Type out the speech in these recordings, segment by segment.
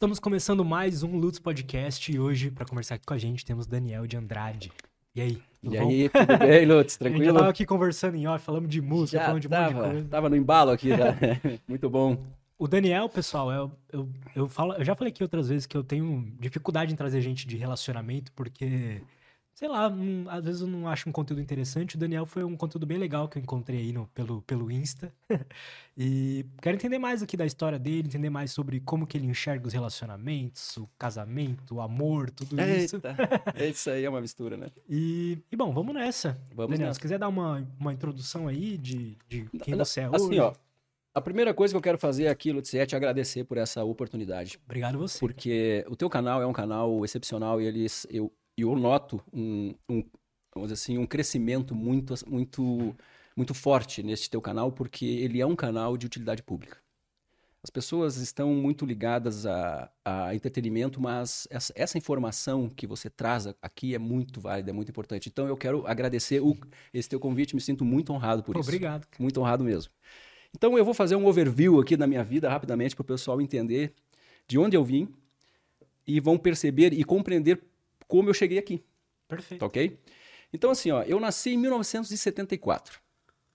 Estamos começando mais um Lutz Podcast e hoje, para conversar aqui com a gente, temos Daniel de Andrade. E aí? E bom? aí, tudo bem, Lutz? Tranquilo? Já tava aqui conversando em off, falamos de música, já falando de tava, monte de coisa. Tava no embalo aqui já. Muito bom. O Daniel, pessoal, eu, eu, eu, falo, eu já falei aqui outras vezes que eu tenho dificuldade em trazer gente de relacionamento, porque sei lá, um, às vezes eu não acho um conteúdo interessante. O Daniel foi um conteúdo bem legal que eu encontrei aí no, pelo, pelo Insta. e quero entender mais aqui da história dele, entender mais sobre como que ele enxerga os relacionamentos, o casamento, o amor, tudo Eita, isso. É isso aí é uma mistura, né? E, e bom, vamos nessa. Vamos Daniel, nessa. se quiser dar uma, uma introdução aí de, de quem Não, você é assim, hoje. ó, a primeira coisa que eu quero fazer aqui, Lutz, é te agradecer por essa oportunidade. Obrigado você. Porque o teu canal é um canal excepcional e eles, eu, eu noto um, um, vamos assim, um crescimento muito, muito, muito forte neste teu canal, porque ele é um canal de utilidade pública. As pessoas estão muito ligadas a, a entretenimento, mas essa, essa, informação que você traz aqui é muito válida, é muito importante. Então eu quero agradecer o, esse teu convite, me sinto muito honrado por Pô, isso. Obrigado. Muito honrado mesmo. Então eu vou fazer um overview aqui da minha vida rapidamente para o pessoal entender de onde eu vim e vão perceber e compreender como eu cheguei aqui. Perfeito. Tá ok? Então, assim, ó, eu nasci em 1974,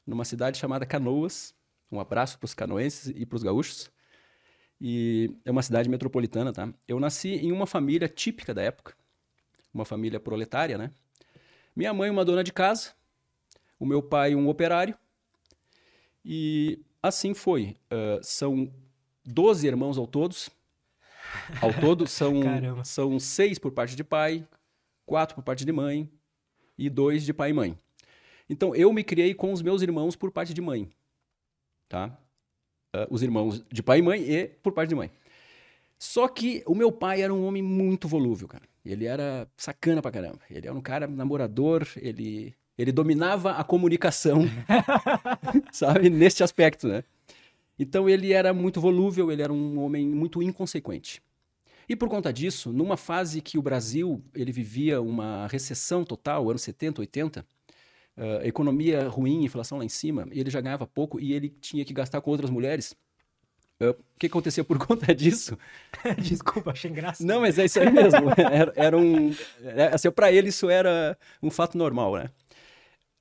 numa cidade chamada Canoas. Um abraço para os canoenses e para os gaúchos. E é uma cidade metropolitana, tá? Eu nasci em uma família típica da época, uma família proletária, né? Minha mãe, uma dona de casa, o meu pai, um operário. E assim foi. Uh, são 12 irmãos ao todos, ao todo, são, são seis por parte de pai, quatro por parte de mãe e dois de pai e mãe. Então, eu me criei com os meus irmãos por parte de mãe. Tá? Uh, os irmãos de pai e mãe e por parte de mãe. Só que o meu pai era um homem muito volúvel, cara. Ele era sacana pra caramba. Ele era um cara namorador, ele, ele dominava a comunicação, sabe? Neste aspecto, né? Então ele era muito volúvel, ele era um homem muito inconsequente. E por conta disso, numa fase que o Brasil ele vivia uma recessão total, anos 70, 80, uh, economia ruim, inflação lá em cima, ele já ganhava pouco e ele tinha que gastar com outras mulheres. Uh, o que acontecia por conta disso? Desculpa, achei engraçado. Não, mas é isso aí mesmo. Era, era um, assim, para ele isso era um fato normal, né?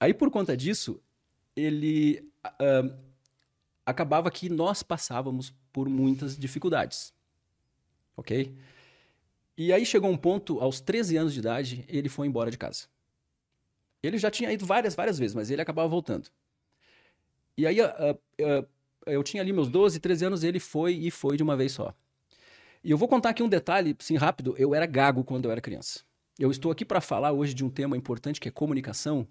Aí por conta disso, ele uh, acabava que nós passávamos por muitas dificuldades. Ok? E aí chegou um ponto, aos 13 anos de idade, ele foi embora de casa. Ele já tinha ido várias, várias vezes, mas ele acabava voltando. E aí uh, uh, eu tinha ali meus 12, 13 anos, ele foi e foi de uma vez só. E eu vou contar aqui um detalhe, assim, rápido. Eu era gago quando eu era criança. Eu estou aqui para falar hoje de um tema importante que é comunicação.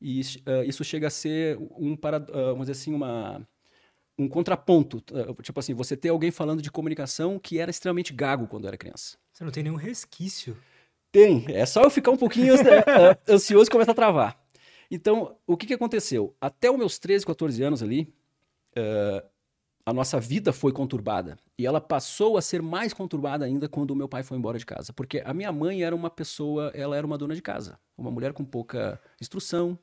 E uh, isso chega a ser um para, vamos dizer assim, uma, um contraponto. Tipo assim, você ter alguém falando de comunicação que era extremamente gago quando era criança. Você não tem nenhum resquício. Tem. É só eu ficar um pouquinho ansioso e começar a travar. Então, o que, que aconteceu? Até os meus 13, 14 anos ali, uh, a nossa vida foi conturbada. E ela passou a ser mais conturbada ainda quando o meu pai foi embora de casa. Porque a minha mãe era uma pessoa, ela era uma dona de casa. Uma mulher com pouca instrução,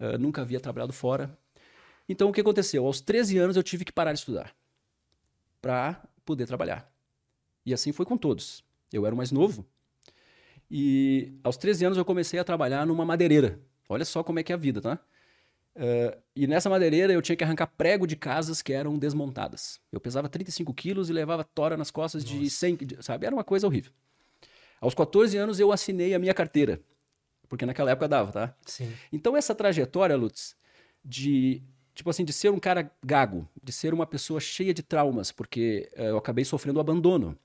uh, nunca havia trabalhado fora. Então, o que aconteceu? Aos 13 anos eu tive que parar de estudar para poder trabalhar. E assim foi com todos. Eu era o mais novo. E aos 13 anos eu comecei a trabalhar numa madeireira. Olha só como é que é a vida, tá? Uh, e nessa madeireira eu tinha que arrancar prego de casas que eram desmontadas. Eu pesava 35 quilos e levava tora nas costas Nossa. de 100, sabe? Era uma coisa horrível. Aos 14 anos eu assinei a minha carteira. Porque naquela época dava, tá? Sim. Então essa trajetória, Lutz, de tipo assim, de ser um cara gago, de ser uma pessoa cheia de traumas, porque uh, eu acabei sofrendo abandono.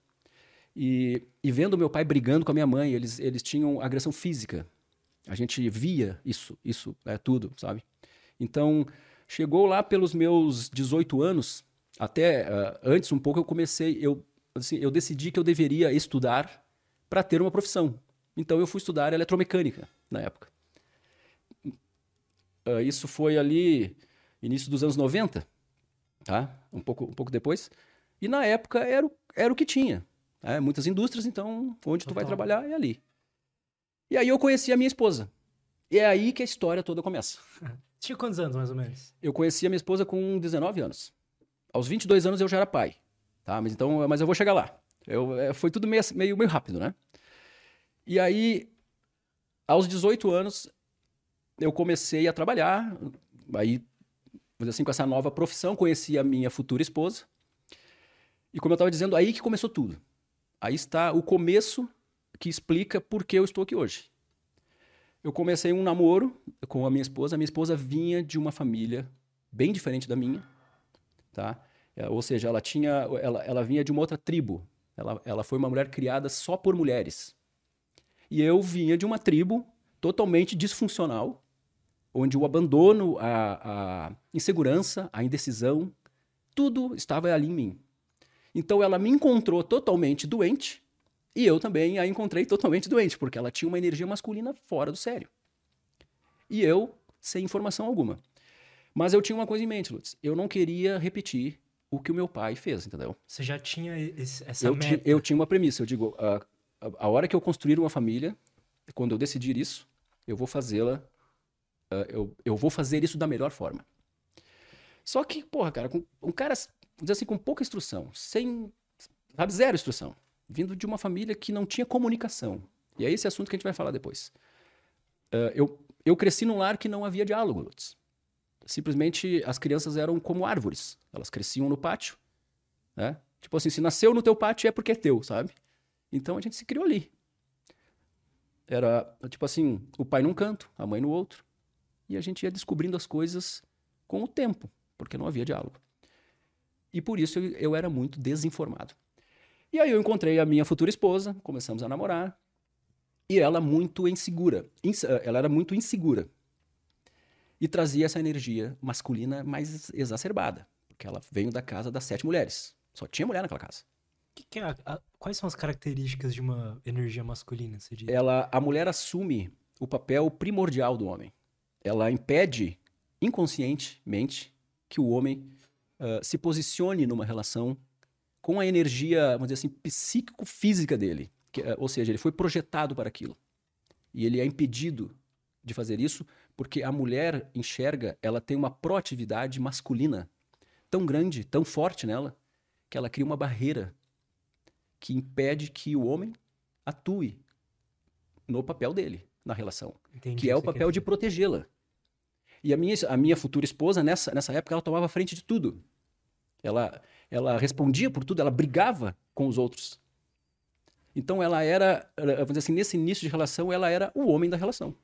E, e, vendo meu pai brigando com a minha mãe, eles, eles tinham agressão física. A gente via isso, isso é tudo, sabe? Então, chegou lá pelos meus 18 anos, até uh, antes um pouco eu comecei, eu, assim, eu decidi que eu deveria estudar para ter uma profissão. Então eu fui estudar eletromecânica na época. Uh, isso foi ali início dos anos 90, tá? Um pouco, um pouco depois. E na época era o, era o que tinha. Né? Muitas indústrias, então, onde Total. tu vai trabalhar é ali. E aí eu conheci a minha esposa. E é aí que a história toda começa. Tinha quantos anos, mais ou menos? Eu conheci a minha esposa com 19 anos. Aos 22 anos eu já era pai. Tá? Mas, então, mas eu vou chegar lá. Eu, é, foi tudo meio, meio, meio rápido, né? E aí, aos 18 anos, eu comecei a trabalhar. Aí, assim, com essa nova profissão, conheci a minha futura esposa. E como eu estava dizendo, aí que começou tudo. Aí está o começo que explica por que eu estou aqui hoje. Eu comecei um namoro com a minha esposa. A minha esposa vinha de uma família bem diferente da minha, tá? É, ou seja, ela tinha, ela, ela vinha de uma outra tribo. Ela, ela foi uma mulher criada só por mulheres. E eu vinha de uma tribo totalmente disfuncional, onde o abandono, a, a insegurança, a indecisão, tudo estava ali em mim. Então ela me encontrou totalmente doente e eu também a encontrei totalmente doente, porque ela tinha uma energia masculina fora do sério. E eu sem informação alguma. Mas eu tinha uma coisa em mente, Lutz. Eu não queria repetir o que o meu pai fez, entendeu? Você já tinha esse, essa eu meta? Ti, eu tinha uma premissa. Eu digo, a, a, a, hora que eu construir uma família, quando eu decidir isso, eu vou fazê-la. Uh, eu, eu vou fazer isso da melhor forma. Só que, porra, cara, com, um cara dizer assim, com pouca instrução, sem, sabe, zero instrução, vindo de uma família que não tinha comunicação. E é esse assunto que a gente vai falar depois. Uh, eu, eu cresci num lar que não havia diálogo, Lutz. Simplesmente as crianças eram como árvores. Elas cresciam no pátio. Né? Tipo assim, se nasceu no teu pátio é porque é teu, sabe? Então a gente se criou ali. Era, tipo assim, o pai num canto, a mãe no outro. E a gente ia descobrindo as coisas com o tempo, porque não havia diálogo. E por isso eu, eu era muito desinformado. E aí eu encontrei a minha futura esposa, começamos a namorar. E ela muito insegura. ela era muito insegura. E trazia essa energia masculina mais exacerbada. Porque ela veio da casa das sete mulheres. Só tinha mulher naquela casa. Que que é a, a, quais são as características de uma energia masculina, você diz? Ela, a mulher assume o papel primordial do homem. Ela impede inconscientemente que o homem uh, se posicione numa relação com a energia, vamos dizer assim, psíquico-física dele. Que, uh, ou seja, ele foi projetado para aquilo. E ele é impedido de fazer isso porque a mulher enxerga, ela tem uma proatividade masculina tão grande, tão forte nela, que ela cria uma barreira que impede que o homem atue no papel dele na relação, Entendi, que é o papel de protegê-la. E a minha, a minha futura esposa, nessa, nessa época, ela tomava frente de tudo. Ela, ela respondia por tudo, ela brigava com os outros. Então ela era, vamos dizer assim, nesse início de relação, ela era o homem da relação.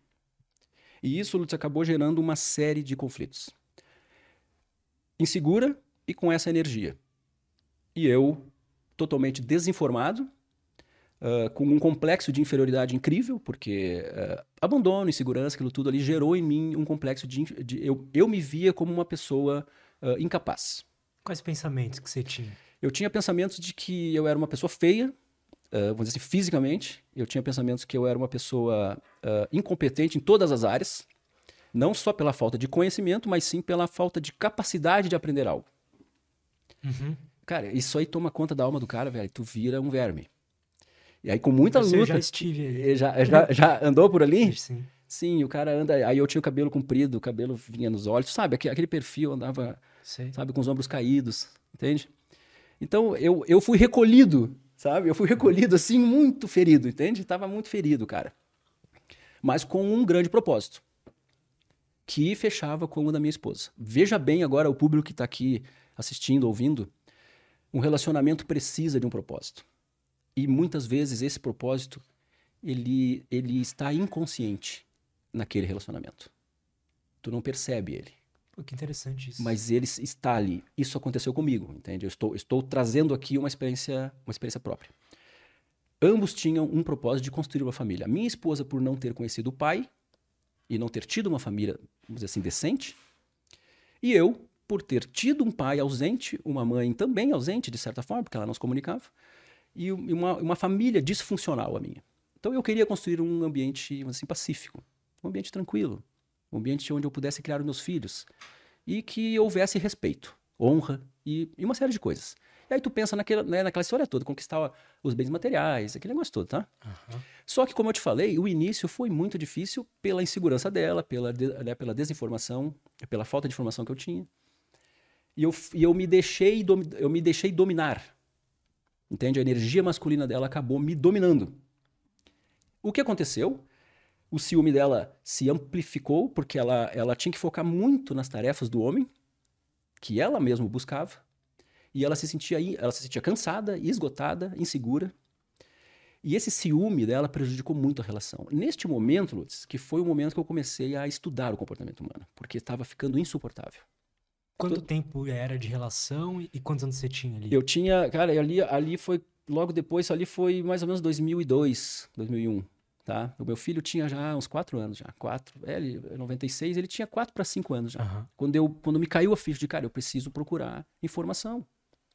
E isso, Lutz, acabou gerando uma série de conflitos. Insegura e com essa energia. E eu, totalmente desinformado, uh, com um complexo de inferioridade incrível, porque uh, abandono, insegurança, aquilo tudo ali gerou em mim um complexo de. de eu, eu me via como uma pessoa uh, incapaz. Quais pensamentos que você tinha? Eu tinha pensamentos de que eu era uma pessoa feia, vamos dizer assim, fisicamente. Eu tinha pensamentos que eu era uma pessoa incompetente em todas as áreas. Não só pela falta de conhecimento, mas sim pela falta de capacidade de aprender algo. Uhum. Cara, isso aí toma conta da alma do cara, velho. Tu vira um verme. E aí, com muita Você luta. já estive ali. Já, já, já andou por ali? Sim. Sim, o cara anda. Aí eu tinha o cabelo comprido, o cabelo vinha nos olhos, sabe? Aquele perfil andava, Sei. sabe, com os ombros caídos, entende? Então eu, eu fui recolhido, sabe? Eu fui recolhido assim, muito ferido, entende? Tava muito ferido, cara. Mas com um grande propósito, que fechava com o da minha esposa. Veja bem agora o público que está aqui assistindo, ouvindo. Um relacionamento precisa de um propósito. E muitas vezes esse propósito ele, ele está inconsciente naquele relacionamento. Tu não percebe ele. Pô, que interessante isso. Mas ele está ali. Isso aconteceu comigo, entende? Eu estou, estou trazendo aqui uma experiência, uma experiência própria. Ambos tinham um propósito de construir uma família. A minha esposa, por não ter conhecido o pai e não ter tido uma família, vamos dizer assim, decente. E eu, por ter tido um pai ausente, uma mãe também ausente, de certa forma, porque ela não se comunicava, e uma, uma família disfuncional a minha. Então eu queria construir um ambiente, assim, pacífico um ambiente tranquilo, um ambiente onde eu pudesse criar os meus filhos e que houvesse respeito, honra e, e uma série de coisas. E aí tu pensa naquela, né, naquela história toda, conquistar os bens materiais, aquele negócio todo, tá? Uhum. Só que, como eu te falei, o início foi muito difícil pela insegurança dela, pela, né, pela desinformação, pela falta de informação que eu tinha. E eu, e eu, me, deixei, eu me deixei dominar Entende? A energia masculina dela acabou me dominando. O que aconteceu? O ciúme dela se amplificou porque ela, ela tinha que focar muito nas tarefas do homem, que ela mesma buscava, e ela se sentia ela se sentia cansada, esgotada, insegura. E esse ciúme dela prejudicou muito a relação. Neste momento, Lutz, que foi o momento que eu comecei a estudar o comportamento humano, porque estava ficando insuportável. Quanto tempo era de relação e quantos anos você tinha ali? Eu tinha, cara, ali, ali foi, logo depois, ali foi mais ou menos 2002, 2001, tá? O meu filho tinha já uns 4 anos já, 4, é, ele, 96, ele tinha 4 para 5 anos já. Uhum. Quando, eu, quando me caiu a ficha de, cara, eu preciso procurar informação.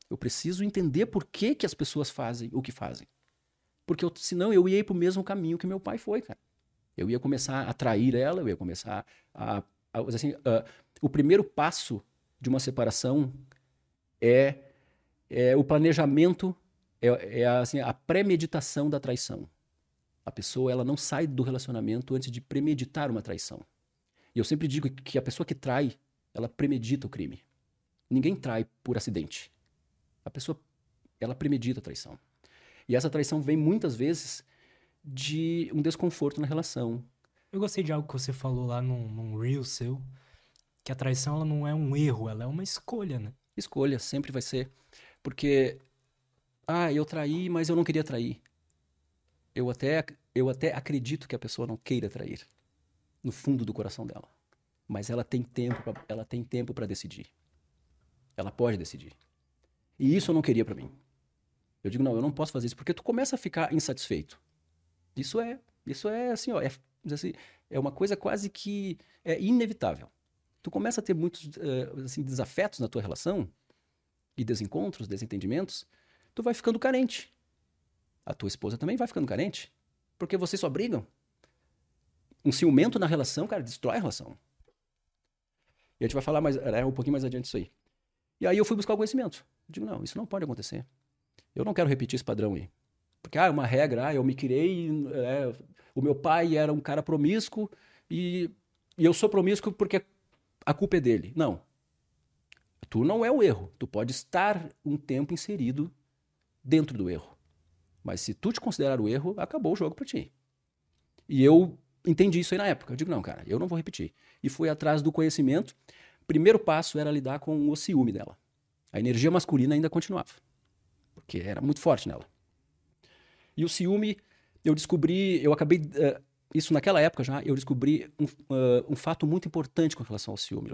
Eu preciso entender por que, que as pessoas fazem o que fazem. Porque eu, senão eu ia ir pro mesmo caminho que meu pai foi, cara. Eu ia começar a trair ela, eu ia começar a. a assim, uh, o primeiro passo de uma separação é, é o planejamento, é, é assim, a premeditação da traição. A pessoa ela não sai do relacionamento antes de premeditar uma traição. E eu sempre digo que a pessoa que trai, ela premedita o crime. Ninguém trai por acidente. A pessoa ela premedita a traição. E essa traição vem muitas vezes de um desconforto na relação. Eu gostei de algo que você falou lá num, num reel seu, que a traição ela não é um erro, ela é uma escolha, né? Escolha, sempre vai ser. Porque, ah, eu traí, mas eu não queria trair. Eu até, eu até acredito que a pessoa não queira trair, no fundo do coração dela. Mas ela tem tempo, pra, ela tem tempo para decidir. Ela pode decidir. E isso eu não queria para mim. Eu digo, não, eu não posso fazer isso, porque tu começa a ficar insatisfeito. Isso é, isso é assim, ó, é, assim, é uma coisa quase que é inevitável tu começa a ter muitos uh, assim, desafetos na tua relação, e desencontros, desentendimentos, tu vai ficando carente. A tua esposa também vai ficando carente, porque vocês só brigam. Um ciumento na relação, cara, destrói a relação. E a gente vai falar mais, é, um pouquinho mais adiante disso aí. E aí eu fui buscar o conhecimento. Eu digo, não, isso não pode acontecer. Eu não quero repetir esse padrão aí. Porque, ah, é uma regra, ah, eu me criei, é, o meu pai era um cara promíscuo e, e eu sou promíscuo porque a culpa é dele. Não. Tu não é o erro. Tu pode estar um tempo inserido dentro do erro. Mas se tu te considerar o erro, acabou o jogo para ti. E eu entendi isso aí na época. Eu digo, não, cara, eu não vou repetir. E fui atrás do conhecimento. Primeiro passo era lidar com o ciúme dela. A energia masculina ainda continuava. Porque era muito forte nela. E o ciúme, eu descobri, eu acabei uh, isso naquela época já, eu descobri um, uh, um fato muito importante com relação ao ciúme.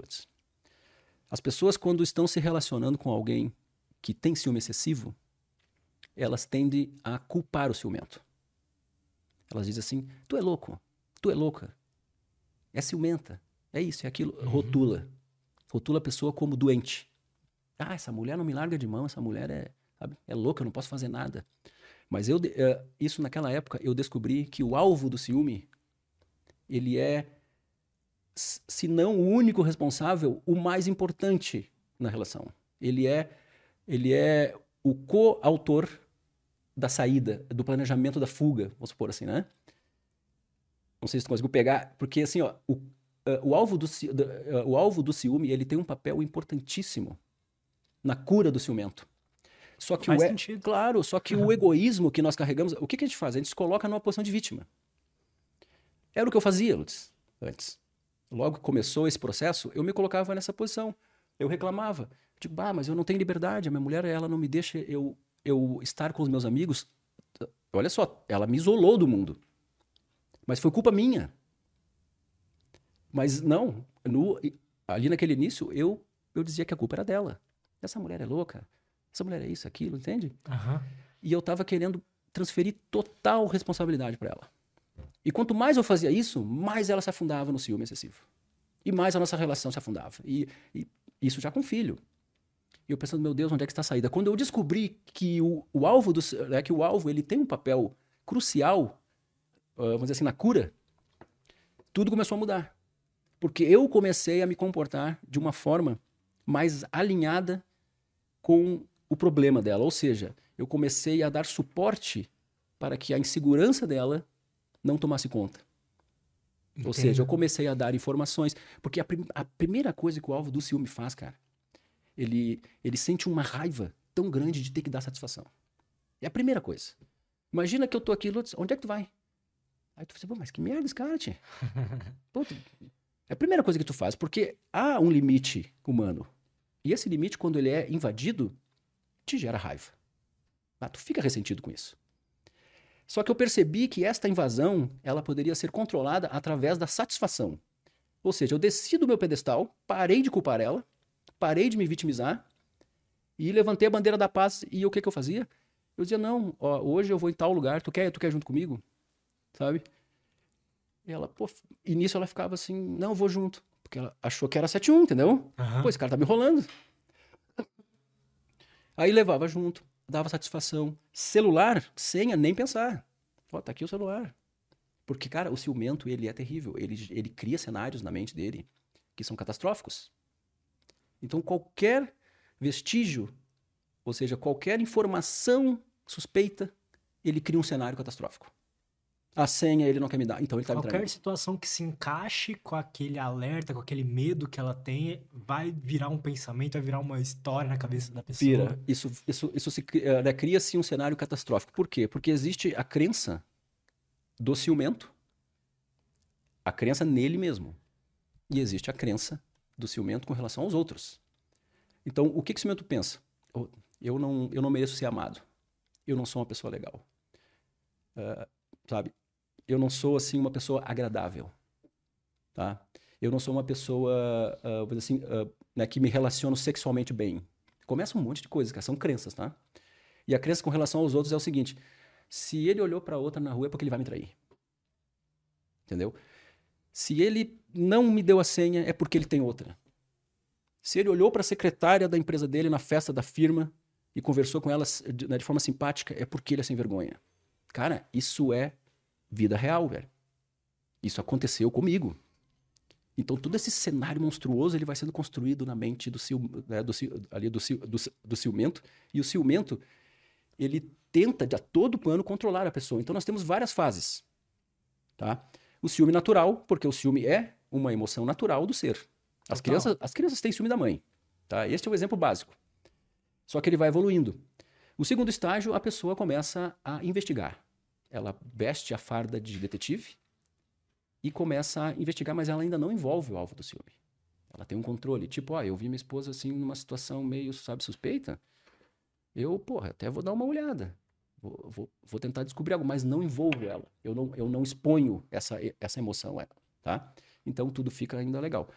As pessoas, quando estão se relacionando com alguém que tem ciúme excessivo, elas tendem a culpar o ciumento. Elas dizem assim: tu é louco, tu é louca, é ciumenta, é isso, é aquilo. Uhum. Rotula. Rotula a pessoa como doente. Ah, essa mulher não me larga de mão, essa mulher é, sabe, é louca, eu não posso fazer nada. Mas eu, uh, isso naquela época eu descobri que o alvo do ciúme ele é, se não o único responsável, o mais importante na relação. Ele é, ele é o coautor da saída, do planejamento da fuga, vamos supor assim, né? Não sei se tu conseguiu pegar, porque assim, ó, o, uh, o, alvo do, uh, o alvo do ciúme ele tem um papel importantíssimo na cura do ciumento. Só que Faz o sentido. Claro, só que uhum. o egoísmo que nós carregamos, o que, que a gente faz? A gente se coloca numa posição de vítima. Era o que eu fazia, Lutz, antes. Logo que começou esse processo, eu me colocava nessa posição. Eu reclamava. Tipo, ah, mas eu não tenho liberdade, a minha mulher, ela não me deixa eu, eu estar com os meus amigos. Olha só, ela me isolou do mundo. Mas foi culpa minha. Mas não, no, ali naquele início, eu, eu dizia que a culpa era dela. Essa mulher é louca, essa mulher é isso, aquilo, entende? Uhum. E eu tava querendo transferir total responsabilidade para ela. E quanto mais eu fazia isso, mais ela se afundava no ciúme excessivo. E mais a nossa relação se afundava. E, e isso já com filho. E eu pensando, meu Deus, onde é que está a saída? Quando eu descobri que o, o alvo do, é que o alvo ele tem um papel crucial, uh, vamos dizer assim, na cura, tudo começou a mudar. Porque eu comecei a me comportar de uma forma mais alinhada com o problema dela. Ou seja, eu comecei a dar suporte para que a insegurança dela não tomasse conta. Entendo. Ou seja, eu comecei a dar informações. Porque a, prim a, primeira coisa que o alvo do ciúme faz, cara, ele, ele sente uma raiva tão grande de ter que dar satisfação. É a primeira coisa. Imagina que eu tô aqui, Lutz, onde é que tu vai? Aí tu fala, pô, mas que merda esse cara, tia. Pô, tu- É a primeira coisa que tu faz, porque há um limite humano. E esse limite, quando ele é invadido, te gera raiva. Ah, tu fica ressentido com isso. Só que eu percebi que esta invasão, ela poderia ser controlada através da satisfação. Ou seja, eu desci do meu pedestal, parei de culpar ela, parei de me vitimizar e levantei a bandeira da paz. E o que, que eu fazia? Eu dizia, não, ó, hoje eu vou em tal lugar, tu quer, tu quer junto comigo? Sabe? E ela, pô, nisso ela ficava assim, não, eu vou junto. Porque ela achou que era 7-1, entendeu? Aham. Pô, esse cara tá me enrolando. Aí levava junto, dava satisfação. Celular, senha, nem pensar. Ó, tá aqui o celular. Porque, cara, o ciumento, ele é terrível. Ele, ele cria cenários na mente dele que são catastróficos. Então, qualquer vestígio, ou seja, qualquer informação suspeita, ele cria um cenário catastrófico. A senha ele não quer me dar, então ele tá me Qualquer situação que se encaixe com aquele alerta, com aquele medo que ela tem, vai virar um pensamento, vai virar uma história na cabeça da pessoa. Pira. Isso, isso, isso se eh, né, cria-se um cenário catastrófico. Por quê? Porque existe a crença do ciumento, a crença nele mesmo. E existe a crença do ciumento com relação aos outros. Então, o que, que o ciumento pensa? Oh, Eu não, eu não mereço ser amado. Eu não sou uma pessoa legal. Ah, sabe? Eu não sou, assim, uma pessoa agradável. Tá? Eu não sou uma pessoa, ah, vou dizer assim, ah, né, que me relaciono sexualmente bem. Começa um monte de coisas. São crenças, tá? E a crença com relação aos outros é o seguinte: se ele olhou pra outra na rua é porque ele vai me trair. Entendeu? Se ele não me deu a senha é porque ele tem outra. Se ele olhou pra secretária da empresa dele na festa da firma e conversou com ela de, né, de forma simpática é porque ele é sem vergonha. Cara, isso é vida real, velho. Isso aconteceu comigo. Então todo esse cenário monstruoso ele vai sendo construído na mente do, ciu, né, do, ali do, do, do ciumento e o ciumento ele tenta de a todo pano controlar a pessoa. Então nós temos várias fases, tá? O ciúme natural, porque o ciúme é uma emoção natural do ser. As Total. crianças, as crianças têm ciúme da mãe, tá? Este é o exemplo básico. Só que ele vai evoluindo. O segundo estágio, a pessoa começa a investigar. Ela veste a farda de detetive e começa a investigar, mas ela ainda não envolve o alvo do ciúme. Ela tem um controle. Tipo, ó, eu vi minha esposa assim numa situação meio, sabe, suspeita. Eu, porra, até vou dar uma olhada. Vou, vou, vou tentar descobrir algo, mas não envolvo ela. Eu não, eu não exponho essa, essa emoção a ela, tá? Então tudo fica ainda legal.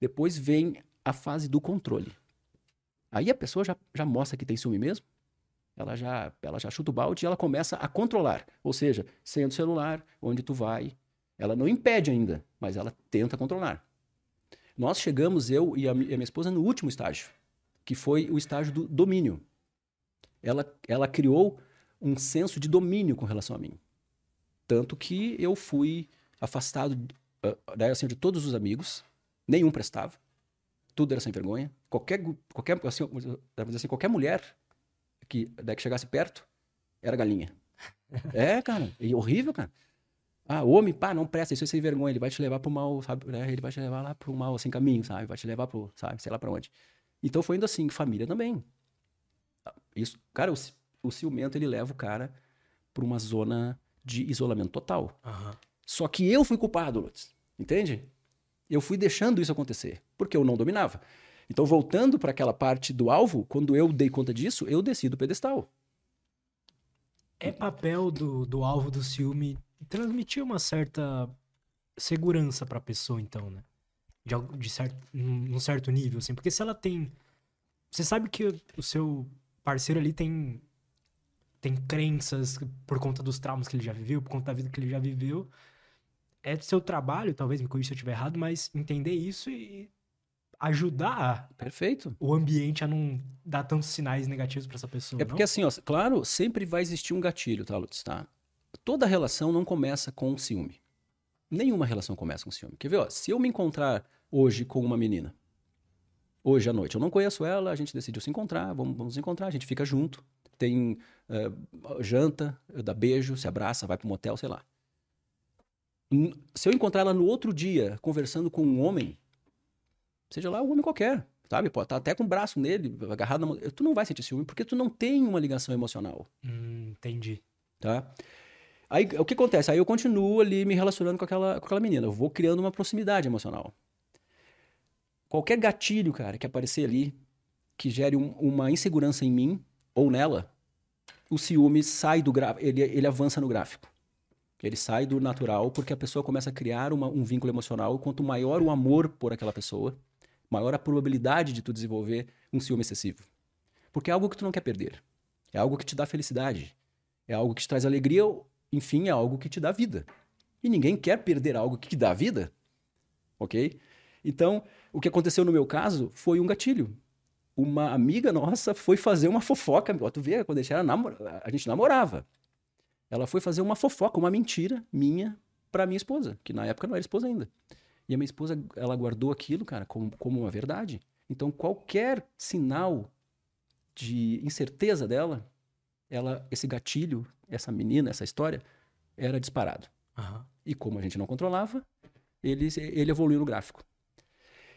Depois vem a fase do controle. Aí a pessoa já, já mostra que tem ciúme mesmo. Ela já, ela já chuta o balde e ela começa a controlar. Ou seja, senha do celular, onde tu vai. Ela não impede ainda, mas ela tenta controlar. Nós chegamos, eu e a, mi- e a minha esposa, no último estágio, que foi o estágio do domínio. Ela, ela criou um senso de domínio com relação a mim. Tanto que eu fui afastado ah, assim, de todos os amigos, nenhum prestava, tudo era sem vergonha. Qualquer, qualquer, assim, assim, qualquer mulher que, daí que chegasse perto era galinha. É, cara, e horrível, cara. Ah, homem, pá, não presta, isso é sem vergonha, ele vai te levar pro mal, sabe? né? Ele vai te levar lá pro mal, assim, caminho, sabe? Vai te levar pro, sabe, sei lá pra onde. Então foi indo assim, família também. Isso, cara, o, o ciumento, ele leva o cara pra uma zona de isolamento total. Aham. Só que eu fui culpado, Lutz. Entende? Eu fui deixando isso acontecer, porque eu não dominava. Então, voltando para aquela parte do alvo, quando eu dei conta disso, eu desci do pedestal. É papel do, do alvo do ciúme transmitir uma certa segurança pra pessoa, então, né? De, de certo, num certo nível, assim. Porque se ela tem. Você sabe que o seu parceiro ali tem. Tem crenças por conta dos traumas que ele já viveu, por conta da vida que ele já viveu. É seu trabalho, talvez me corrija se eu estiver errado, mas entender isso e ajudar Perfeito. o ambiente a não dar tantos sinais negativos pra essa pessoa. É porque assim, ó, claro, sempre vai existir um gatilho, tá, Lutz? Tá? Toda relação não começa com ciúme. Nenhuma relação começa com ciúme. Quer ver, ó? Se eu me encontrar hoje com uma menina, hoje à noite, eu não conheço ela, a gente decidiu se encontrar, vamos, vamos nos encontrar, a gente fica junto, tem eh, janta, dá beijo, se abraça, vai pro motel, sei lá. Se eu encontrar ela no outro dia conversando com um homem, seja lá um homem qualquer, sabe? Pode estar até com o braço nele, agarrado na mão. Tu não vai sentir ciúme porque tu não tem uma ligação emocional. Hum, entendi. Tá? Aí o que acontece? Aí eu continuo ali me relacionando com aquela, com aquela menina. Eu vou criando uma proximidade emocional. Qualquer gatilho, cara, que aparecer ali, que gere um, uma insegurança em mim ou nela, o ciúme sai do gráfico, ele, ele avança no gráfico. Ele sai do natural porque a pessoa começa a criar uma, um vínculo emocional. Quanto maior o amor por aquela pessoa, maior a probabilidade de tu desenvolver um ciúme excessivo. Porque é algo que tu não quer perder. É algo que te dá felicidade. É algo que te traz alegria, enfim, é algo que te dá vida. E ninguém quer perder algo que te dá vida. Ok? Então, o que aconteceu no meu caso foi um gatilho. Uma amiga nossa foi fazer uma fofoca. Tu vê, quando a gente, namor... a gente namorava. Ela foi fazer uma fofoca, uma mentira minha para minha esposa, que na época não era esposa ainda. E a minha esposa, ela guardou aquilo, cara, como, como uma verdade. Então, qualquer sinal de incerteza dela, ela, esse gatilho, essa menina, essa história, era disparado. Aham. E como a gente não controlava, ele, ele evoluiu no gráfico.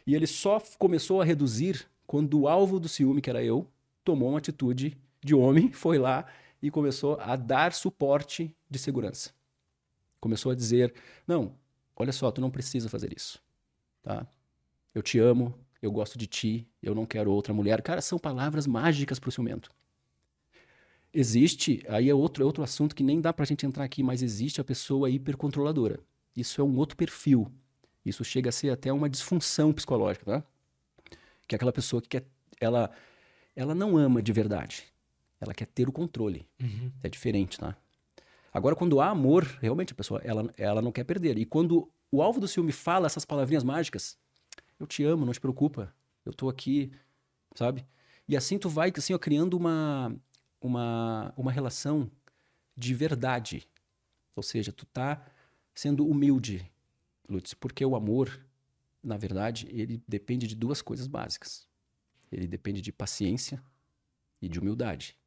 E ele só começou a reduzir quando o alvo do ciúme, que era eu, tomou uma atitude de homem, foi lá e começou a dar suporte de segurança. Começou a dizer: Não, olha só, tu não precisa fazer isso. Tá? Eu te amo, eu gosto de ti, eu não quero outra mulher. Cara, são palavras mágicas para o ciumento. Existe, aí é outro, é outro assunto que nem dá pra gente entrar aqui, mas existe a pessoa hipercontroladora. Isso é um outro perfil. Isso chega a ser até uma disfunção psicológica, tá? Que é aquela pessoa que quer, ela, ela não ama de verdade. Ela quer ter o controle. Uhum. É diferente, tá? Agora, quando há amor, realmente a pessoa, ela, ela não quer perder. E quando o alvo do ciúme fala essas palavrinhas mágicas, eu te amo, não te preocupa, eu tô aqui, sabe? E assim tu vai, assim, ó, criando uma, uma, uma relação de verdade. Ou seja, tu tá sendo humilde, Lutz, porque o amor, na verdade, ele depende de duas coisas básicas. Ele depende de paciência e de humildade.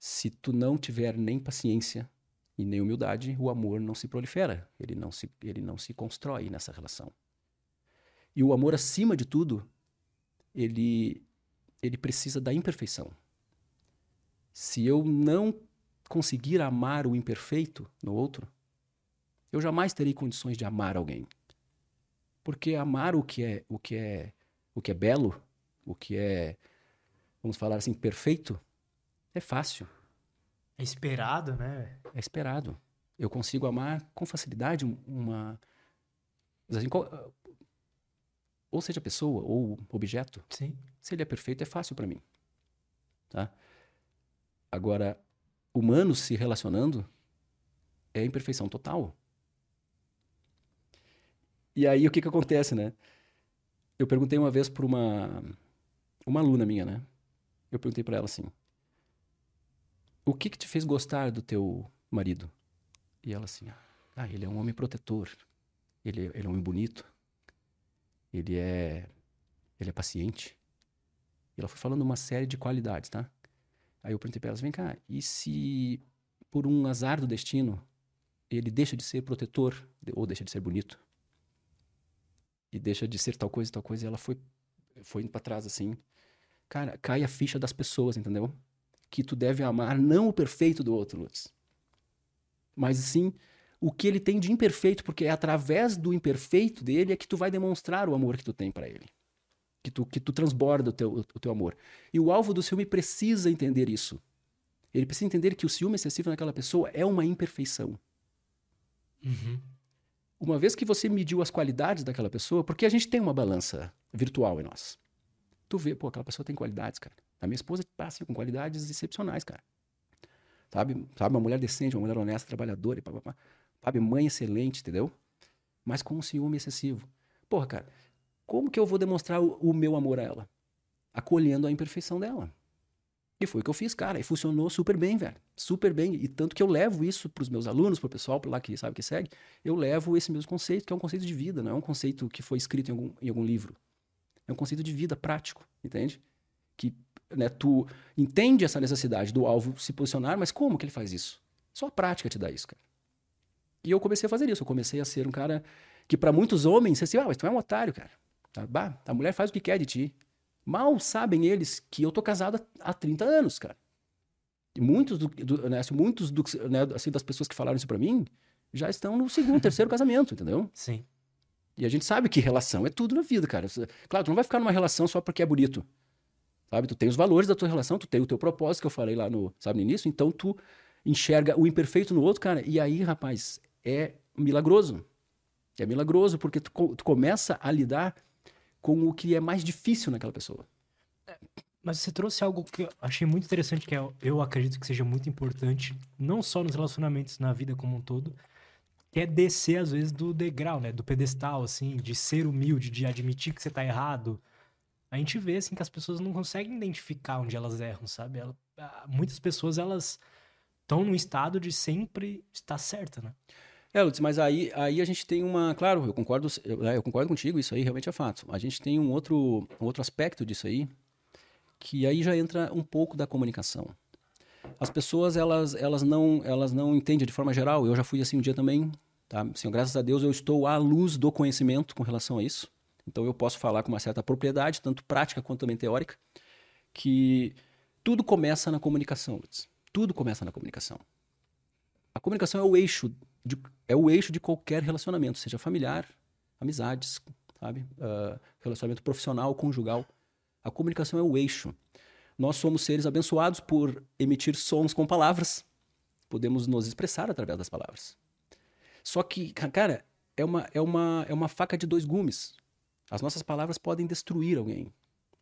Se tu não tiver nem paciência e nem humildade, o amor não se prolifera, ele não se, ele não se constrói nessa relação. E o amor, acima de tudo, ele, ele precisa da imperfeição. Se eu não conseguir amar o imperfeito no outro, eu jamais terei condições de amar alguém. Porque amar o que é o que é o que é belo, o que é vamos falar assim perfeito, é fácil, É esperado, né? é esperado. Eu consigo amar com facilidade um- uma assim, qual- ou seja pessoa ou objeto, Sim. se ele é perfeito é fácil para mim, tá? Agora humanos se relacionando é imperfeição total. E aí o que que acontece, né? Eu perguntei uma vez para uma uma aluna minha, né? Eu perguntei para ela assim: "O que que te fez gostar do teu marido?" E ela assim: "Ah, ele é um homem protetor. Ele, ele é um homem bonito. Ele é ele é paciente." E ela foi falando uma série de qualidades, tá? Aí eu perguntei para elas: "Vem cá, e se por um azar do destino ele deixa de ser protetor ou deixa de ser bonito?" e deixa de ser tal coisa e tal coisa, e ela foi, foi indo pra trás assim. Cara, cai a ficha das pessoas, entendeu? Que tu deve amar não o perfeito do outro, Lutz, mas sim o que ele tem de imperfeito, porque é através do imperfeito dele é que tu vai demonstrar o amor que tu tem pra ele. Que tu, que tu transborda o teu, o teu amor. E o alvo do ciúme precisa entender isso. Ele precisa entender que o ciúme excessivo naquela pessoa é uma imperfeição. Uhum. uma vez que você mediu as qualidades daquela pessoa, porque a gente tem uma balança virtual em nós. Tu vê, pô, aquela pessoa tem qualidades, cara. A minha esposa tá assim, com qualidades excepcionais, cara. Sabe, sabe, uma mulher decente, uma mulher honesta, trabalhadora, e pá, pá, pá. sabe, mãe excelente, entendeu? Mas com um ciúme excessivo. Porra, cara, como que eu vou demonstrar o, o meu amor a ela? Acolhendo a imperfeição dela. E foi o que eu fiz, cara. E funcionou super bem, velho. Super bem. E tanto que eu levo isso pros meus alunos, pro pessoal por lá que sabe que segue, eu levo esse mesmo conceito, que é um conceito de vida, não é um conceito que foi escrito em algum, em algum livro. É um conceito de vida prático, entende? Que né, tu entende essa necessidade do alvo se posicionar, mas como que ele faz isso? Só a prática te dá isso, cara. E eu comecei a fazer isso. Eu comecei a ser um cara que, para muitos homens, você assim, ah, mas tu é um otário, cara. Tá? Bah, a mulher faz o que quer de ti. Mal sabem eles que eu tô casado há 30 anos, cara. E muitos, do, do, né, assim, muitos do, né, assim, das pessoas que falaram isso para mim já estão no segundo, terceiro casamento, entendeu? Sim. E a gente sabe que relação é tudo na vida, cara. Claro, tu não vai ficar numa relação só porque é bonito. Sabe? Tu tem os valores da tua relação, tu tem o teu propósito que eu falei lá no, sabe, no início, então tu enxerga o imperfeito no outro, cara, e aí, rapaz, é milagroso. É milagroso porque tu, tu começa a lidar com o que é mais difícil naquela pessoa. Mas você trouxe algo que eu achei muito interessante, que é, eu acredito que seja muito importante, não só nos relacionamentos, na vida como um todo, que é descer, às vezes, do degrau, né? Do pedestal, assim, de ser humilde, de admitir que você tá errado. A gente vê, assim, que as pessoas não conseguem identificar onde elas erram, sabe? Ela, muitas pessoas, elas estão num estado de sempre estar certa, né? É, Lutz, mas aí, aí a gente tem uma. Claro, eu concordo, eu, é, eu concordo contigo, isso aí realmente é fato. A gente tem um outro, um outro aspecto disso aí, que aí já entra um pouco da comunicação. As pessoas, elas, elas, não, elas não entendem de forma geral, eu já fui assim um dia também, tá? Assim, graças a Deus eu estou à luz do conhecimento com relação a isso. Então eu posso falar com uma certa propriedade, tanto prática quanto também teórica, que tudo começa na comunicação, Lutz. Tudo começa na comunicação. A comunicação é o eixo de, é o eixo de qualquer relacionamento, seja familiar, amizades, sabe? Uh, relacionamento profissional, conjugal. A comunicação é o eixo. Nós somos seres abençoados por emitir sons com palavras. Podemos nos expressar através das palavras. Só que, cara, é uma, é uma, é uma faca de dois gumes. As nossas palavras podem destruir alguém.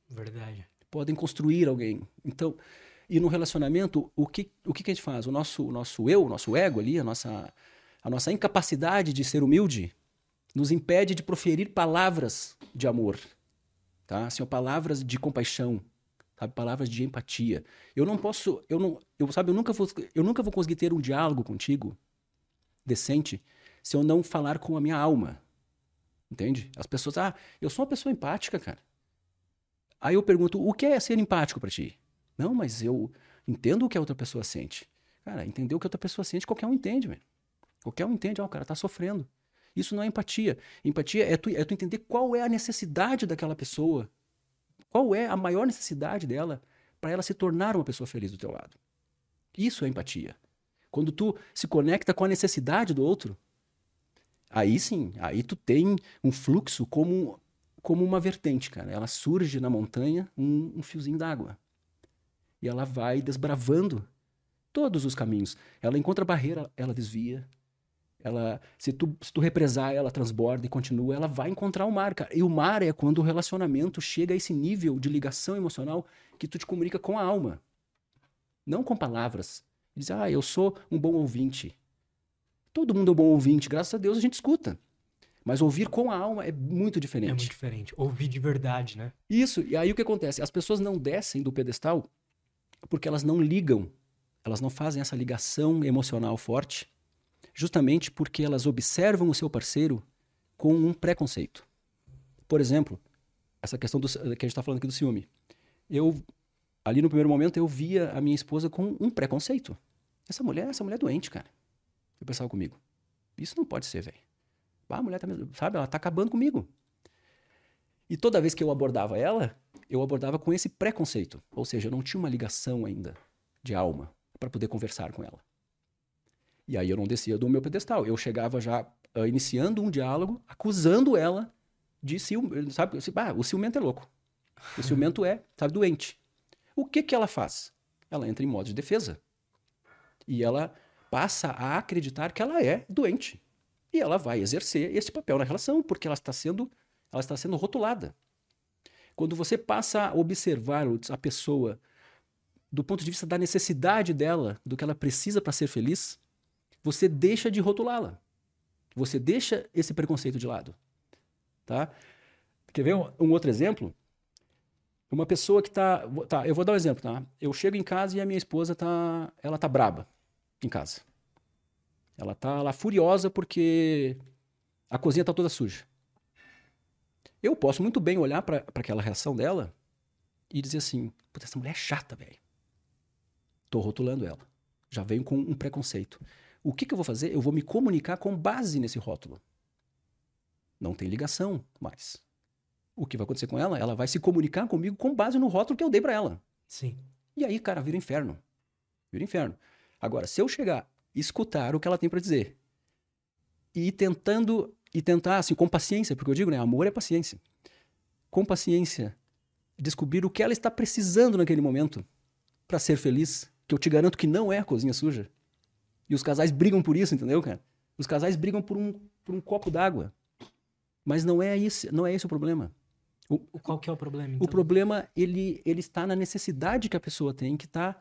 Verdade. Podem construir alguém. Então, e no relacionamento, o que, o que, que a gente faz? O nosso, o nosso eu, o nosso ego ali, a nossa, a nossa incapacidade de ser humilde, nos impede de proferir palavras de amor, tá? Assim, palavras de compaixão, sabe? Palavras de empatia. Eu não posso, eu não, eu sabe, eu nunca vou, eu nunca vou conseguir ter um diálogo contigo decente se eu não falar com a minha alma. Entende? As pessoas, ah, eu sou uma pessoa empática, cara. Aí eu pergunto, o que é ser empático para ti? Não, mas eu entendo o que a outra pessoa sente. Cara, entender o que a outra pessoa sente, qualquer um entende, velho. Qualquer um entende, ó, o cara tá sofrendo. Isso não é empatia. Empatia é tu, é tu entender qual é a necessidade daquela pessoa. Qual é a maior necessidade dela para ela se tornar uma pessoa feliz do teu lado. Isso é empatia. Quando tu se conecta com a necessidade do outro, aí sim, aí tu tem um fluxo como, como uma vertente, cara. Ela surge na montanha um, um fiozinho d'água. E ela vai desbravando todos os caminhos. Ela encontra barreira, ela desvia, ela, se tu, se tu represar, ela transborda e continua, ela vai encontrar o mar, cara. E o mar é quando o relacionamento chega a esse nível de ligação emocional que tu te comunica com a alma. Não com palavras. Diz, ah, eu sou um bom ouvinte. Todo mundo é um bom ouvinte, graças a Deus a gente escuta. Mas ouvir com a alma é muito diferente. É muito diferente. Ouvir de verdade, né? Isso. E aí o que acontece? As pessoas não descem do pedestal porque elas não ligam. Elas não fazem essa ligação emocional forte justamente porque elas observam o seu parceiro com um preconceito. Por exemplo, essa questão do, que a gente está falando aqui do ciúme. Eu, ali no primeiro momento, eu via a minha esposa com um preconceito. Essa mulher, essa mulher é doente, cara. Eu pensava comigo. Isso não pode ser, velho. Ah, a mulher tá, sabe, ela tá acabando comigo. E toda vez que eu abordava ela, eu abordava com esse preconceito. Ou seja, eu não tinha uma ligação ainda de alma para poder conversar com ela. E aí eu não descia do meu pedestal. Eu chegava já uh, iniciando um diálogo, acusando ela de ciúme. Sabe? Ah, o ciumento é louco. O ciumento é, sabe, doente. O que que ela faz? Ela entra em modo de defesa. E ela passa a acreditar que ela é doente. E ela vai exercer esse papel na relação, porque ela está sendo, ela está sendo rotulada. Quando você passa a observar a pessoa do ponto de vista da necessidade dela, do que ela precisa para ser feliz, você deixa de rotulá-la. Você deixa esse preconceito de lado. Tá? Quer ver um, um outro exemplo? Uma pessoa que está. Tá, eu vou dar um exemplo, tá? Eu chego em casa e a minha esposa tá. Ela tá braba em casa. Ela tá lá furiosa porque a cozinha tá toda suja. Eu posso muito bem olhar para aquela reação dela e dizer assim: Puta, essa mulher é chata, velho. Tô rotulando ela. Já venho com um preconceito. O que, que eu vou fazer? Eu vou me comunicar com base nesse rótulo. Não tem ligação mais. o que vai acontecer com ela? Ela vai se comunicar comigo com base no rótulo que eu dei para ela. Sim. E aí, cara, vira inferno. Vira inferno. Agora, se eu chegar, escutar o que ela tem para dizer e tentando e tentar assim com paciência, porque eu digo, né, amor é paciência. Com paciência, descobrir o que ela está precisando naquele momento para ser feliz, que eu te garanto que não é a cozinha suja. E os casais brigam por isso, entendeu, cara? Os casais brigam por um, por um copo d'água. Mas não é isso, não é esse o problema. O, Qual que é o problema, então? O problema, ele, ele está na necessidade que a pessoa tem, que está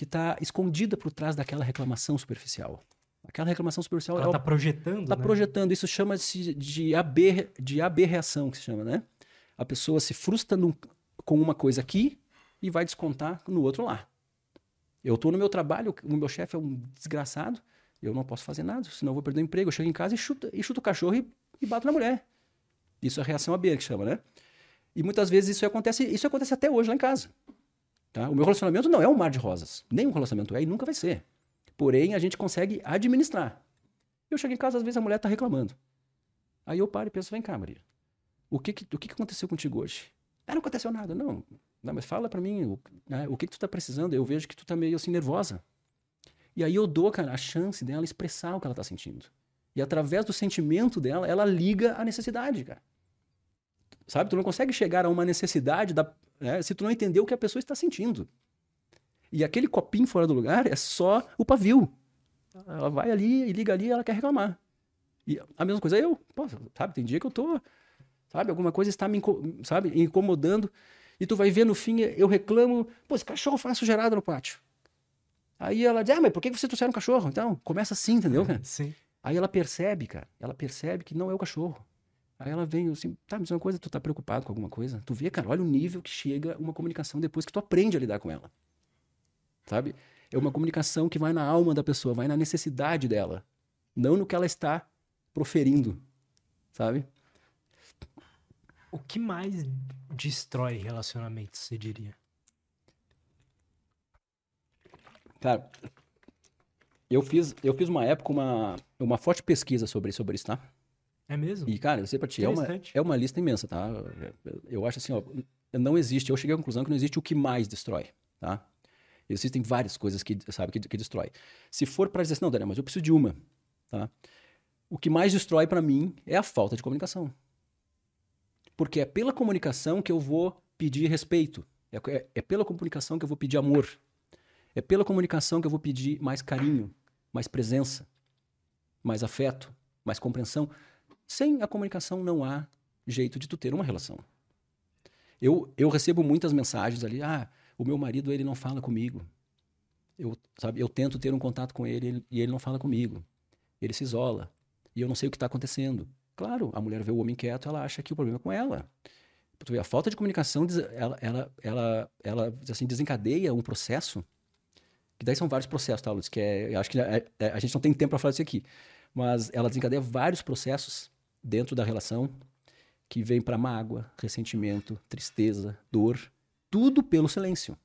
que tá escondida por trás daquela reclamação superficial. Aquela reclamação superficial... Ela está é projetando, Está né? projetando. Isso chama-se de, aber, de aberração, que se chama, né? A pessoa se frustra num, com uma coisa aqui e vai descontar no outro lá. Eu estou no meu trabalho, o meu chefe é um desgraçado, eu não posso fazer nada, senão eu vou perder o emprego. Eu chego em casa e chuto, e chuto o cachorro e, e bato na mulher. Isso é reação AB, que chama, né? E muitas vezes isso acontece, isso acontece até hoje lá em casa. Tá? O meu relacionamento não é um mar de rosas. Nenhum relacionamento é e nunca vai ser. Porém, a gente consegue administrar. Eu chego em casa, às vezes a mulher está reclamando. Aí eu paro e penso, vem cá, Maria. O que que, o que, que aconteceu contigo hoje? Ah, não aconteceu nada. Não, não mas fala para mim, o, né, o que, que tu tá precisando? Eu vejo que tu tá meio assim nervosa. E aí eu dou, cara, a chance dela expressar o que ela tá sentindo. E através do sentimento dela, ela liga a necessidade, cara. Sabe? Tu não consegue chegar a uma necessidade da, né, se tu não entender o que a pessoa está sentindo. E aquele copinho fora do lugar é só o pavio. Ela vai ali e liga ali e ela quer reclamar. E a mesma coisa eu. Pô, sabe? Tem dia que eu tô. Sabe? Alguma coisa está me sabe? incomodando. E tu vai ver no fim, eu reclamo. Pô, esse cachorro faz sujeirada no pátio. Aí ela diz, ah, mas por que você trouxeram um cachorro? Então, começa assim, entendeu, cara? Sim. Aí ela percebe, cara. Ela percebe que não é o cachorro. Aí ela vem assim, tá, mas uma coisa, tu tá preocupado com alguma coisa? Tu vê, cara, olha o nível que chega uma comunicação depois que tu aprende a lidar com ela. Sabe? É uma comunicação que vai na alma da pessoa, vai na necessidade dela, não no que ela está proferindo, sabe? O que mais destrói relacionamentos, você diria? Cara, eu fiz, eu fiz uma época uma, uma forte pesquisa sobre, sobre isso, tá? É mesmo? E, cara, eu sei pra ti, é uma, é uma lista imensa, tá? Eu acho assim, ó, não existe, eu cheguei à conclusão que não existe o que mais destrói, tá? Existem várias coisas que, sabe, que, que destrói. Se for para dizer assim, não, Daniel, mas eu preciso de uma, tá? O que mais destrói para mim é a falta de comunicação. Porque é pela comunicação que eu vou pedir respeito. É, é, é pela comunicação que eu vou pedir amor. É pela comunicação que eu vou pedir mais carinho, mais presença, mais afeto, mais compreensão. Sem a comunicação não há jeito de tu ter uma relação. Eu, eu recebo muitas mensagens ali, ah, o meu marido ele não fala comigo. Eu, sabe, eu tento ter um contato com ele, ele e ele não fala comigo. Ele se isola e eu não sei o que está acontecendo. Claro, a mulher vê o homem quieto, ela acha que o problema é com ela. Tu vê, a falta de comunicação, ela, ela, ela, ela assim, desencadeia um processo, que daí são vários processos, tá, Lutz? Que é, acho que é, é, a gente não tem tempo para falar isso aqui, mas ela desencadeia vários processos dentro da relação que vem para mágoa, ressentimento, tristeza, dor, tudo pelo silêncio.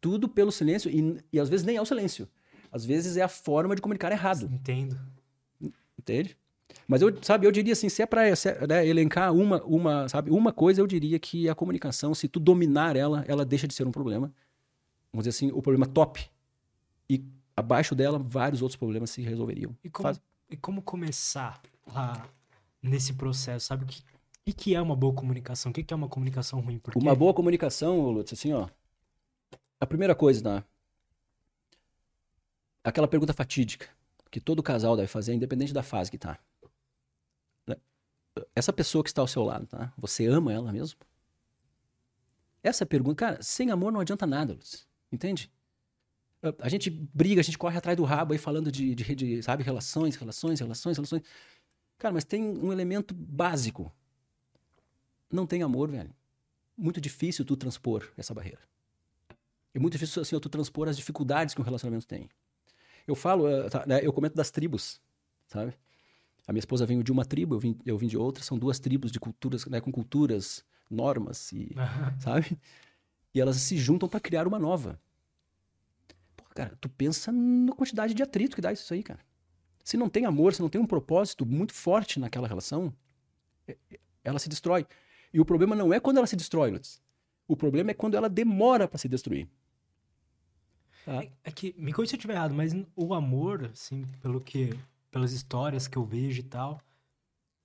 Tudo pelo silêncio, e, e às vezes nem é o silêncio. Às vezes é a forma de comunicar errado. Entendo. Entende? Mas eu, sabe, eu diria assim, se é para é, né, elencar uma, uma, sabe, uma coisa, eu diria que a comunicação, se tu dominar ela, ela deixa de ser um problema. Vamos dizer assim, o problema top. E abaixo dela, vários outros problemas se resolveriam. E como, Faz... e como começar lá nesse processo, sabe? O que, que é uma boa comunicação? O que é uma comunicação ruim? Porque... Uma boa comunicação, Lutz, assim, ó. A primeira coisa, tá? Aquela pergunta fatídica que todo casal deve fazer, independente da fase que tá. Né? Essa pessoa que está ao seu lado, tá? Você ama ela mesmo? Essa pergunta, cara, sem amor não adianta nada, Lutz. Entende? A gente briga, a gente corre atrás do rabo aí falando de, de, de sabe, relações, relações, relações, relações. Cara, mas tem um elemento básico não tem amor, velho, muito difícil tu transpor essa barreira. É muito difícil assim, tu transpor as dificuldades que um relacionamento tem. Eu falo, eh, tá, né, eu comento das tribos, sabe? A minha esposa veio de uma tribo, eu vim, eu vim de outra, são duas tribos de culturas, né, com culturas, normas e, sabe? E elas se juntam para criar uma nova. Pô, cara, tu pensa na quantidade de atrito que dá isso aí, cara. Se não tem amor, se não tem um propósito muito forte naquela relação, ela se destrói. E o problema não é quando ela se destrói, Lutz. O problema é quando ela demora para se destruir. Tá? É, é, que, me corrija se eu estiver errado, mas o amor, assim, pelo que, pelas histórias que eu vejo e tal,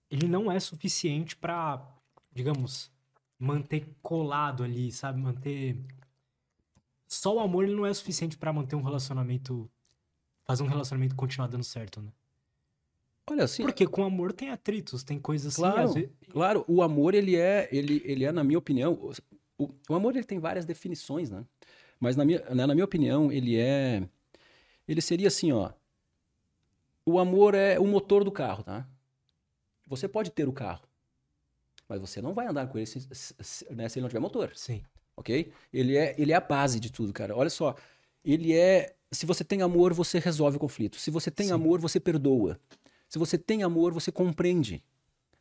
ele não é suficiente para, digamos, manter colado ali, sabe? Manter. Só o amor ele não é suficiente para manter um relacionamento. Fazer um relacionamento continuar dando certo, né? Olha, assim. Porque com amor tem atritos, tem coisas assim. Claro, vezes... claro. O amor, ele é, ele, ele é, na minha opinião. O, o amor, ele tem várias definições, né? Mas, na minha, né, na minha opinião, ele é. Ele seria assim, ó. O amor é o motor do carro, tá? Você pode ter o carro, mas você não vai andar com ele se, se, né, se ele não tiver motor. Sim. Ok? Ele é, ele é a base de tudo, cara. Olha só. Ele é. Se você tem amor, você resolve o conflito. Se você tem Sim. amor, você perdoa. Se você tem amor, você compreende.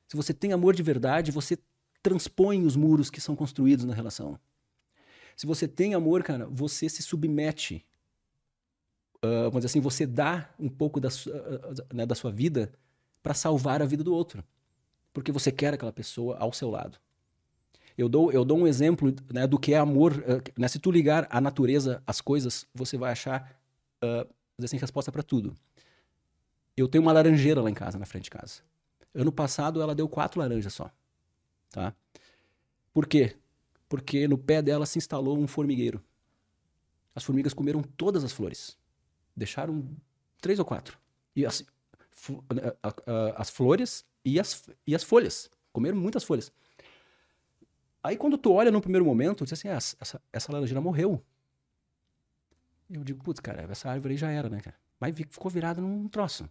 Se você tem amor de verdade, você transpõe os muros que são construídos na relação. Se você tem amor, cara, você se submete. Uh, vamos dizer assim, você dá um pouco da, uh, né, da sua vida para salvar a vida do outro. Porque você quer aquela pessoa ao seu lado. Eu dou, eu dou um exemplo né, do que é amor. Né, se tu ligar a natureza às coisas, você vai achar uh, assim, resposta para tudo. Eu tenho uma laranjeira lá em casa, na frente de casa. Ano passado ela deu quatro laranjas só. Tá? Por quê? Porque no pé dela se instalou um formigueiro. As formigas comeram todas as flores. Deixaram três ou quatro. E as, as flores e as, e as folhas. Comeram muitas folhas. Aí quando tu olha no primeiro momento, tu diz assim, ah, essa, essa laranjeira morreu. Eu digo, putz, cara, essa árvore aí já era, né, cara? Mas ficou virada num troço.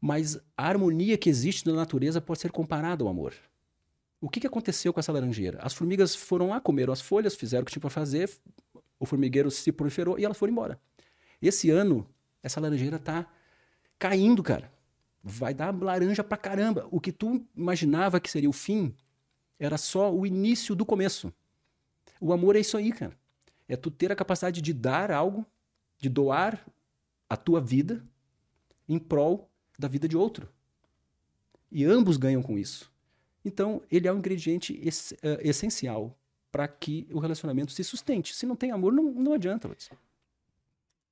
Mas a harmonia que existe na natureza pode ser comparada ao amor. O que, que aconteceu com essa laranjeira? As formigas foram lá, comeram as folhas, fizeram o que tinha para fazer, o formigueiro se proliferou e elas foram embora. Esse ano, essa laranjeira tá caindo, cara. Vai dar laranja pra caramba. O que tu imaginava que seria o fim era só o início do começo. O amor é isso aí, cara. É tu ter a capacidade de dar algo, de doar a tua vida em prol da vida de outro. E ambos ganham com isso. Então, ele é um ingrediente ess, uh, essencial para que o relacionamento se sustente. Se não tem amor, não, não adianta, Lutz.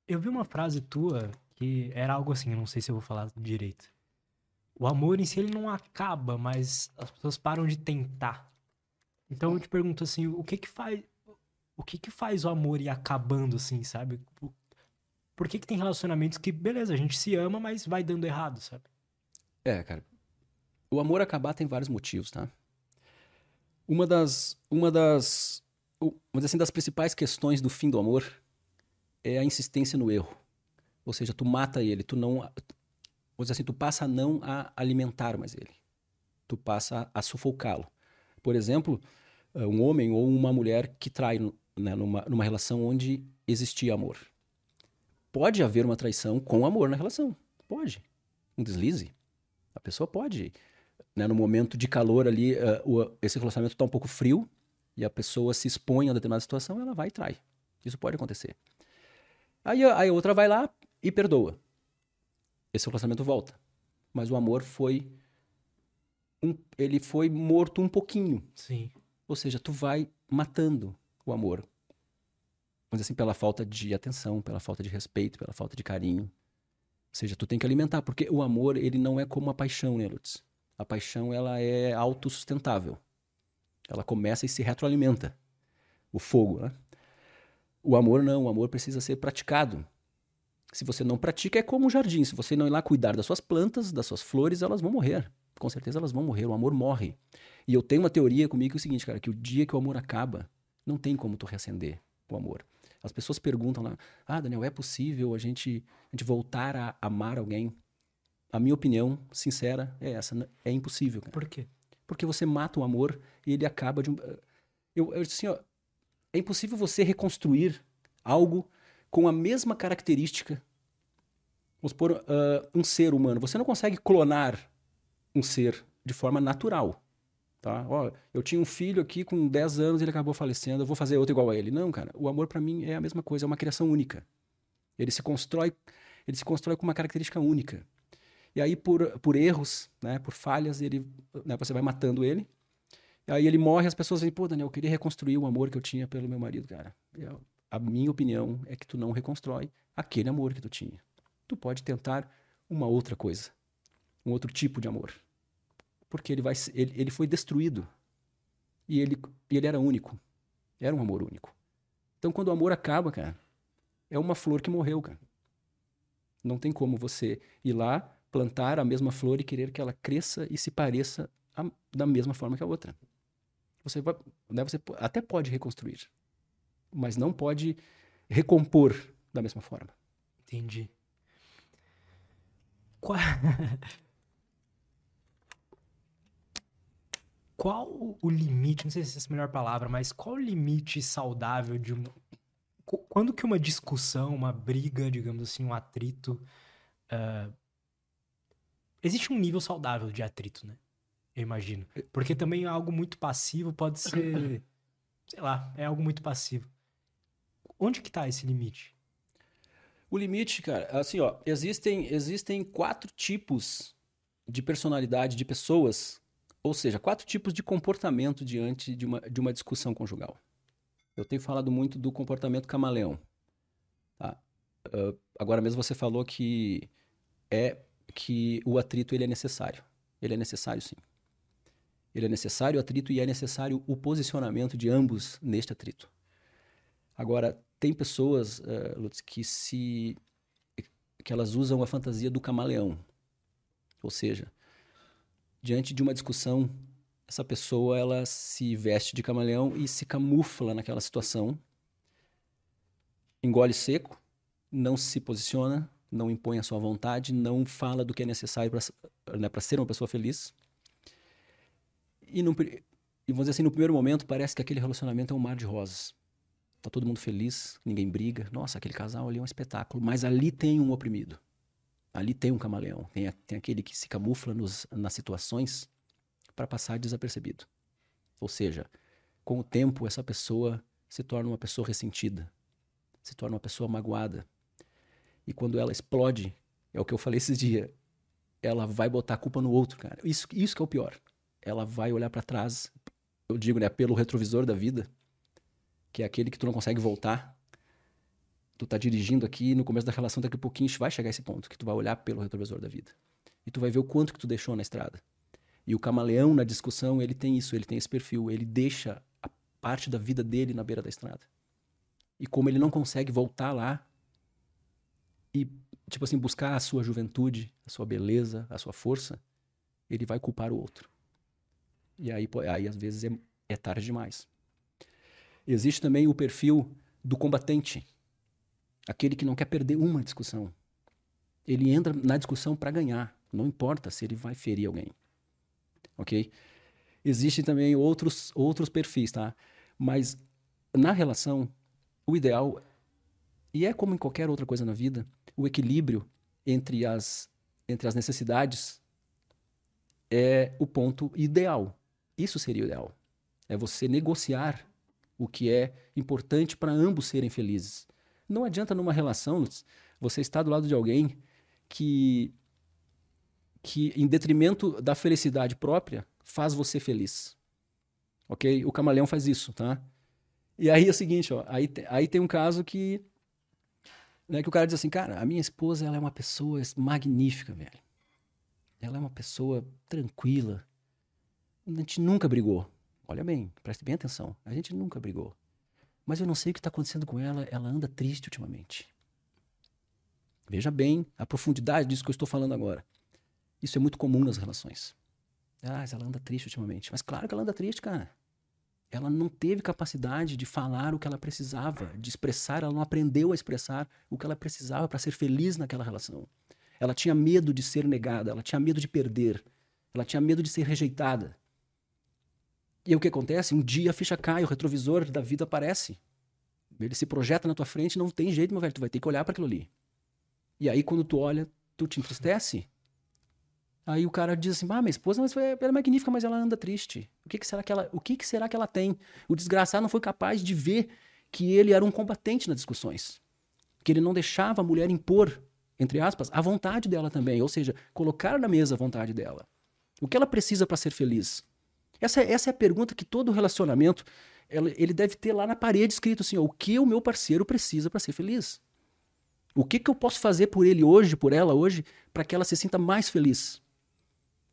Eu vi uma frase tua que era algo assim, eu não sei se eu vou falar direito. O amor em si ele não acaba, mas as pessoas param de tentar. Então eu te pergunto assim, o que que faz o que que faz o amor ir acabando assim, sabe? Por que, que tem relacionamentos que, beleza, a gente se ama, mas vai dando errado, sabe? É, cara. O amor acabar tem vários motivos, tá? Uma das. Uma das. Dizer assim, das principais questões do fim do amor é a insistência no erro. Ou seja, tu mata ele, tu não. Vamos dizer assim, tu passa a não a alimentar mais ele. Tu passa a, a sufocá-lo. Por exemplo, eh, um homem ou uma mulher que trai né, numa, numa relação onde existia amor pode haver uma traição com amor na relação. Pode. Um deslize. A pessoa pode. Né, no momento de calor ali, uh, o, esse relacionamento está um pouco frio e a pessoa se expõe a determinada situação, ela vai e trai. Isso pode acontecer. Aí, aí a outra vai lá e perdoa. Esse relacionamento volta. Mas o amor foi. Um, ele foi morto um pouquinho. Sim. Ou seja, tu vai matando o amor dizer assim, pela falta de atenção, pela falta de respeito, pela falta de carinho. Ou seja, tu tem que alimentar, porque o amor, ele não é como a paixão, né, Lutz? A paixão, ela é autossustentável. Ela começa e se retroalimenta. O fogo, né? O amor não, o amor precisa ser praticado. Se você não pratica, é como um jardim. Se você não ir lá cuidar das suas plantas, das suas flores, elas vão morrer. Com certeza elas vão morrer, o amor morre. E eu tenho uma teoria comigo que é o seguinte, cara, que o dia que o amor acaba, não tem como tu reacender o amor. As pessoas perguntam lá: Ah, Daniel, é possível a gente, a gente voltar a amar alguém? A minha opinião sincera é essa: é impossível. Cara. Por quê? Porque você mata o amor e ele acaba de um. Eu, eu assim, ó, é impossível você reconstruir algo com a mesma característica. Vamos supor, uh, um ser humano. Você não consegue clonar um ser de forma natural. Tá? Ó, eu tinha um filho aqui com 10 anos e ele acabou falecendo, eu vou fazer outro igual a ele. Não, cara, o amor para mim é a mesma coisa, é uma criação única. Ele se constrói, ele se constrói com uma característica única. E aí por, por erros, né, por falhas, ele, né, você vai matando ele Aí ele morre, as pessoas vêm, pô, Daniel, eu queria reconstruir o amor que eu tinha pelo meu marido, cara. Eu, a minha opinião é que tu não reconstrói aquele amor que tu tinha. Tu pode tentar uma outra coisa, um outro tipo de amor. Porque ele, vai, ele, ele foi destruído. E ele, ele era único. Era um amor único. Então, quando o amor acaba, cara, é uma flor que morreu, cara. Não tem como você ir lá, plantar a mesma flor e querer que ela cresça e se pareça a, da mesma forma que a outra. Você, vai, né, você até pode reconstruir, mas não pode recompor da mesma forma. Entendi. Qual... qual o limite, não sei se essa é a melhor palavra, mas qual o limite saudável de uma... Quando que uma discussão, uma briga, digamos assim, um atrito... Uh... Existe um nível saudável de atrito, né? Eu imagino. Porque também é algo muito passivo pode ser... sei lá, é algo muito passivo. Onde que tá esse limite? O limite, cara, assim, ó, existem, existem quatro tipos de personalidade de pessoas, ou seja, quatro tipos de comportamento diante de uma, de uma discussão conjugal. Eu tenho falado muito do comportamento camaleão. Tá? Uh, agora mesmo você falou que é que o atrito ele é necessário. Ele é necessário, sim. Ele é necessário o atrito e é necessário o posicionamento de ambos neste atrito. Agora, tem pessoas, uh, Lutz, que se que elas usam a fantasia do camaleão. Ou seja, diante de uma discussão, essa pessoa ela se veste de camaleão e se camufla naquela situação, engole seco, não se posiciona, não impõe a sua vontade, não fala do que é necessário para né, ser uma pessoa feliz. E, no, e vamos dizer assim, no primeiro momento parece que aquele relacionamento é um mar de rosas. Tá todo mundo feliz, ninguém briga. Nossa, aquele casal ali é um espetáculo. Mas ali tem um oprimido. Ali tem um camaleão. Tem, a, tem aquele que se camufla nos, nas situações para passar desapercebido. Ou seja, com o tempo, essa pessoa se torna uma pessoa ressentida, se torna uma pessoa magoada. E quando ela explode, é o que eu falei esses dias, ela vai botar a culpa no outro, cara. Isso, isso que é o pior. Ela vai olhar para trás, eu digo, né, pelo retrovisor da vida, que é aquele que tu não consegue voltar. Tu tá dirigindo aqui no começo da relação, daqui a pouquinho vai chegar esse ponto que tu vai olhar pelo retrovisor da vida. E tu vai ver o quanto que tu deixou na estrada. E o camaleão na discussão, ele tem isso, ele tem esse perfil, ele deixa a parte da vida dele na beira da estrada. E como ele não consegue voltar lá e tipo assim buscar a sua juventude, a sua beleza, a sua força, ele vai culpar o outro. E aí, aí às vezes é, é tarde demais. Existe também o perfil do combatente, aquele que não quer perder uma discussão. Ele entra na discussão para ganhar, não importa se ele vai ferir alguém. Ok? Existem também outros, outros perfis, tá? Mas na relação, o ideal, e é como em qualquer outra coisa na vida, o equilíbrio entre as, entre as necessidades é o ponto ideal. Isso seria o ideal. É você negociar o que é importante para ambos serem felizes. Não adianta numa relação você estar do lado de alguém que, que em detrimento da felicidade própria, faz você feliz. Ok? O camaleão faz isso, tá? E aí é o seguinte, ó, aí, aí tem um caso que, né, que o cara diz assim, cara, a minha esposa ela é uma pessoa magnífica, velho. Ela é uma pessoa tranquila. A gente nunca brigou. Olha bem, preste bem atenção. A gente nunca brigou. Mas eu não sei o que está acontecendo com ela. Ela anda triste ultimamente. Veja bem a profundidade disso que eu estou falando agora. Isso é muito comum nas relações. Ah, ela anda triste ultimamente. Mas claro que ela anda triste, cara. Ela não teve capacidade de falar o que ela precisava, de expressar, ela não aprendeu a expressar o que ela precisava para ser feliz naquela relação. Ela tinha medo de ser negada, ela tinha medo de perder, ela tinha medo de ser rejeitada. E aí o que acontece? Um dia a ficha cai, o retrovisor da vida aparece. Ele se projeta na tua frente, não tem jeito, meu velho, tu vai ter que olhar para aquilo ali. E aí quando tu olha, tu te entristece. Aí o cara diz assim: "Ah, minha esposa mas ela é magnífica, mas ela anda triste. O que, que será que ela, o que, que será que ela tem? O desgraçado não foi capaz de ver que ele era um combatente nas discussões. Que ele não deixava a mulher impor, entre aspas, a vontade dela também, ou seja, colocar na mesa a vontade dela. O que ela precisa para ser feliz? Essa, essa é a pergunta que todo relacionamento ele deve ter lá na parede escrito assim: ó, o que o meu parceiro precisa para ser feliz? O que, que eu posso fazer por ele hoje, por ela hoje, para que ela se sinta mais feliz?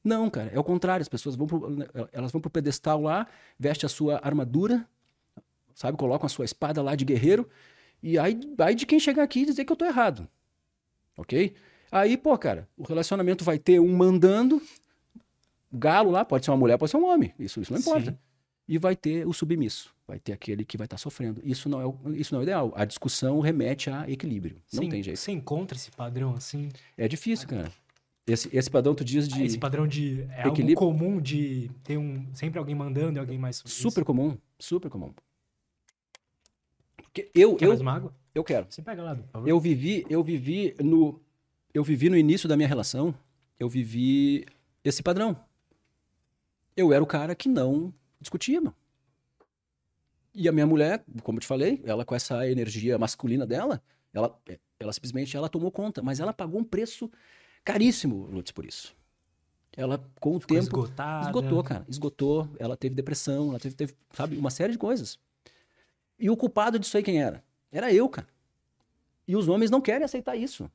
Não, cara, é o contrário. As pessoas vão pro, elas vão pro pedestal lá, veste a sua armadura, sabe? Colocam a sua espada lá de guerreiro, e aí, aí de quem chegar aqui e dizer que eu tô errado. Ok? Aí, pô, cara, o relacionamento vai ter um mandando, galo lá, pode ser uma mulher, pode ser um homem. Isso, isso não importa. Sim. E vai ter o submisso. Vai ter aquele que vai estar tá sofrendo. Isso não, é o, isso não é o ideal. A discussão remete a equilíbrio. Não tem jeito. Você encontra esse padrão assim? É difícil, cara. Esse, esse padrão tu diz de. Ah, esse padrão de. É equilíbrio. algo comum de ter um. Sempre alguém mandando e alguém mais. Super comum. Super comum. Porque eu. Quer eu, mais uma água? Eu quero. Você pega lá, por favor. Eu vivi, eu vivi no. Eu vivi no início da minha relação. Eu vivi esse padrão. Eu era o cara que não discutia, mano. E a minha mulher, como eu te falei, ela com essa energia masculina dela, ela, ela simplesmente ela tomou conta, mas ela pagou um preço caríssimo, Lutz, por isso. Ela, com o Ficou tempo. Esgotada. Esgotou, cara. Esgotou. Ela teve depressão, ela teve, teve, sabe, uma série de coisas. E o culpado disso aí quem era? Era eu, cara. E os homens não querem aceitar isso.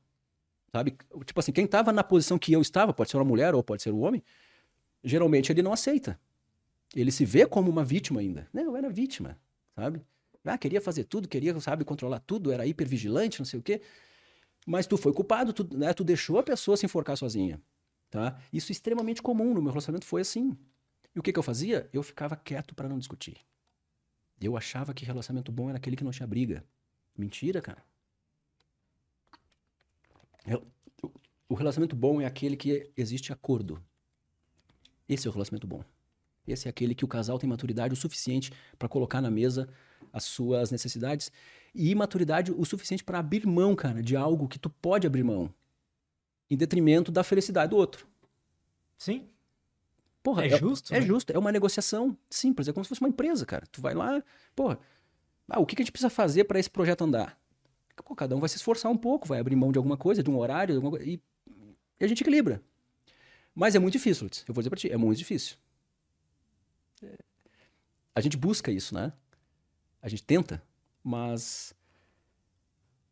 Sabe? Tipo assim, quem estava na posição que eu estava, pode ser uma mulher ou pode ser um homem, geralmente ele não aceita. Ele se vê como uma vítima ainda. Não, eu era vítima, sabe? Ah, queria fazer tudo, queria, sabe, controlar tudo, era hipervigilante, não sei o quê. Mas tu foi culpado, tu, né, tu deixou a pessoa se enforcar sozinha, tá? Isso é extremamente comum, no meu relacionamento foi assim. E o que que eu fazia? Eu ficava quieto para não discutir. Eu achava que relacionamento bom era aquele que não tinha briga. Mentira, cara. O relacionamento bom é aquele que existe acordo. Esse é o relacionamento bom. Esse é aquele que o casal tem maturidade o suficiente para colocar na mesa as suas necessidades e maturidade o suficiente para abrir mão, cara, de algo que tu pode abrir mão em detrimento da felicidade do outro. Sim. Porra, é, é justo? É né? justo, é uma negociação simples, é como se fosse uma empresa, cara. Tu vai lá, porra, ah, o que, que a gente precisa fazer para esse projeto andar? Pô, cada um vai se esforçar um pouco, vai abrir mão de alguma coisa, de um horário, de alguma coisa, e, e a gente equilibra. Mas é muito difícil, Lutz. Eu vou dizer pra ti, é muito difícil. A gente busca isso, né? A gente tenta, mas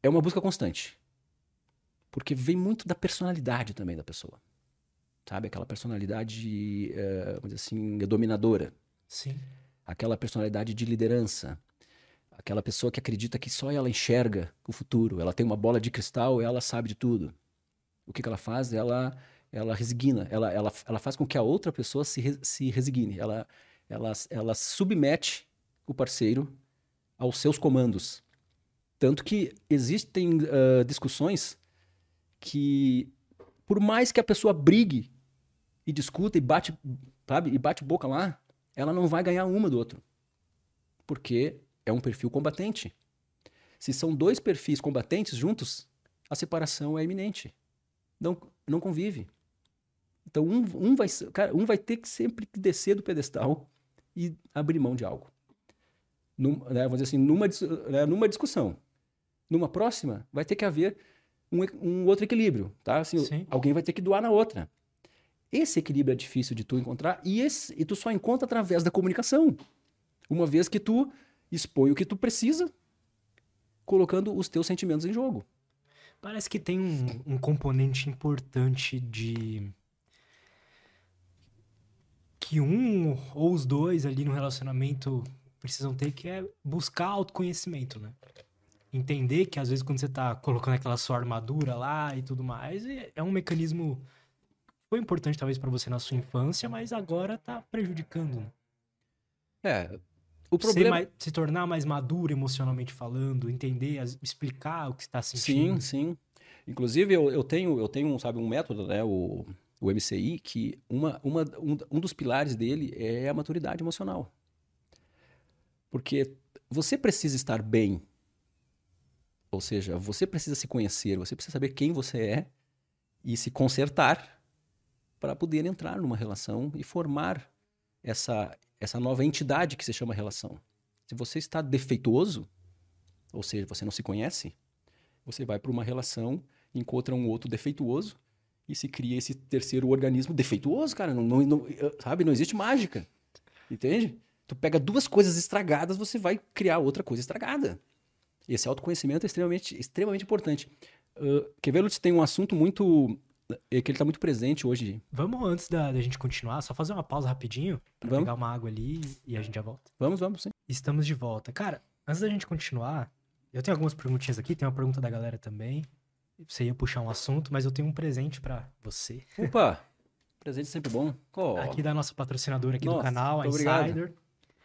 é uma busca constante. Porque vem muito da personalidade também da pessoa. Sabe? Aquela personalidade, é, vamos dizer assim, dominadora. Sim. Aquela personalidade de liderança. Aquela pessoa que acredita que só ela enxerga o futuro. Ela tem uma bola de cristal e ela sabe de tudo. O que, que ela faz? Ela ela resigna, ela, ela, ela faz com que a outra pessoa se, se resigne, ela, ela, ela submete o parceiro aos seus comandos. Tanto que existem uh, discussões que, por mais que a pessoa brigue e discuta e bate, sabe, e bate boca lá, ela não vai ganhar uma do outro. Porque é um perfil combatente. Se são dois perfis combatentes juntos, a separação é iminente. Não, não convive. Então, um, um, vai, cara, um vai ter que sempre descer do pedestal e abrir mão de algo. Num, né, vamos dizer assim, numa, né, numa discussão. Numa próxima, vai ter que haver um, um outro equilíbrio, tá? Assim, alguém vai ter que doar na outra. Esse equilíbrio é difícil de tu encontrar e, esse, e tu só encontra através da comunicação. Uma vez que tu expõe o que tu precisa, colocando os teus sentimentos em jogo. Parece que tem um, um componente importante de que um ou os dois ali no relacionamento precisam ter, que é buscar autoconhecimento, né? Entender que às vezes quando você tá colocando aquela sua armadura lá e tudo mais, é um mecanismo foi importante talvez para você na sua infância, mas agora tá prejudicando. Né? É, o problema mais, se tornar mais maduro emocionalmente falando, entender, explicar o que está sentindo. Sim, sim. Inclusive eu, eu tenho eu tenho sabe um método, né? O o MCI, que uma, uma, um, um dos pilares dele é a maturidade emocional. Porque você precisa estar bem. Ou seja, você precisa se conhecer, você precisa saber quem você é e se consertar para poder entrar numa relação e formar essa, essa nova entidade que se chama relação. Se você está defeituoso, ou seja, você não se conhece, você vai para uma relação, encontra um outro defeituoso e se cria esse terceiro organismo defeituoso, cara. Não, não, não, sabe? Não existe mágica. Entende? Tu pega duas coisas estragadas, você vai criar outra coisa estragada. E esse autoconhecimento é extremamente, extremamente importante. Uh, quer ver, Lutz, tem um assunto muito. É que ele tá muito presente hoje. Vamos, antes da, da gente continuar, só fazer uma pausa rapidinho pra Vamos. pegar uma água ali e a gente já volta. Vamos, vamos, sim. Estamos de volta. Cara, antes da gente continuar, eu tenho algumas perguntinhas aqui, tem uma pergunta da galera também. Você ia puxar um assunto, mas eu tenho um presente pra você. Opa! Presente sempre bom. Oh, Aqui da nossa patrocinadora aqui do Nossa, canal, a muito obrigado. Insider.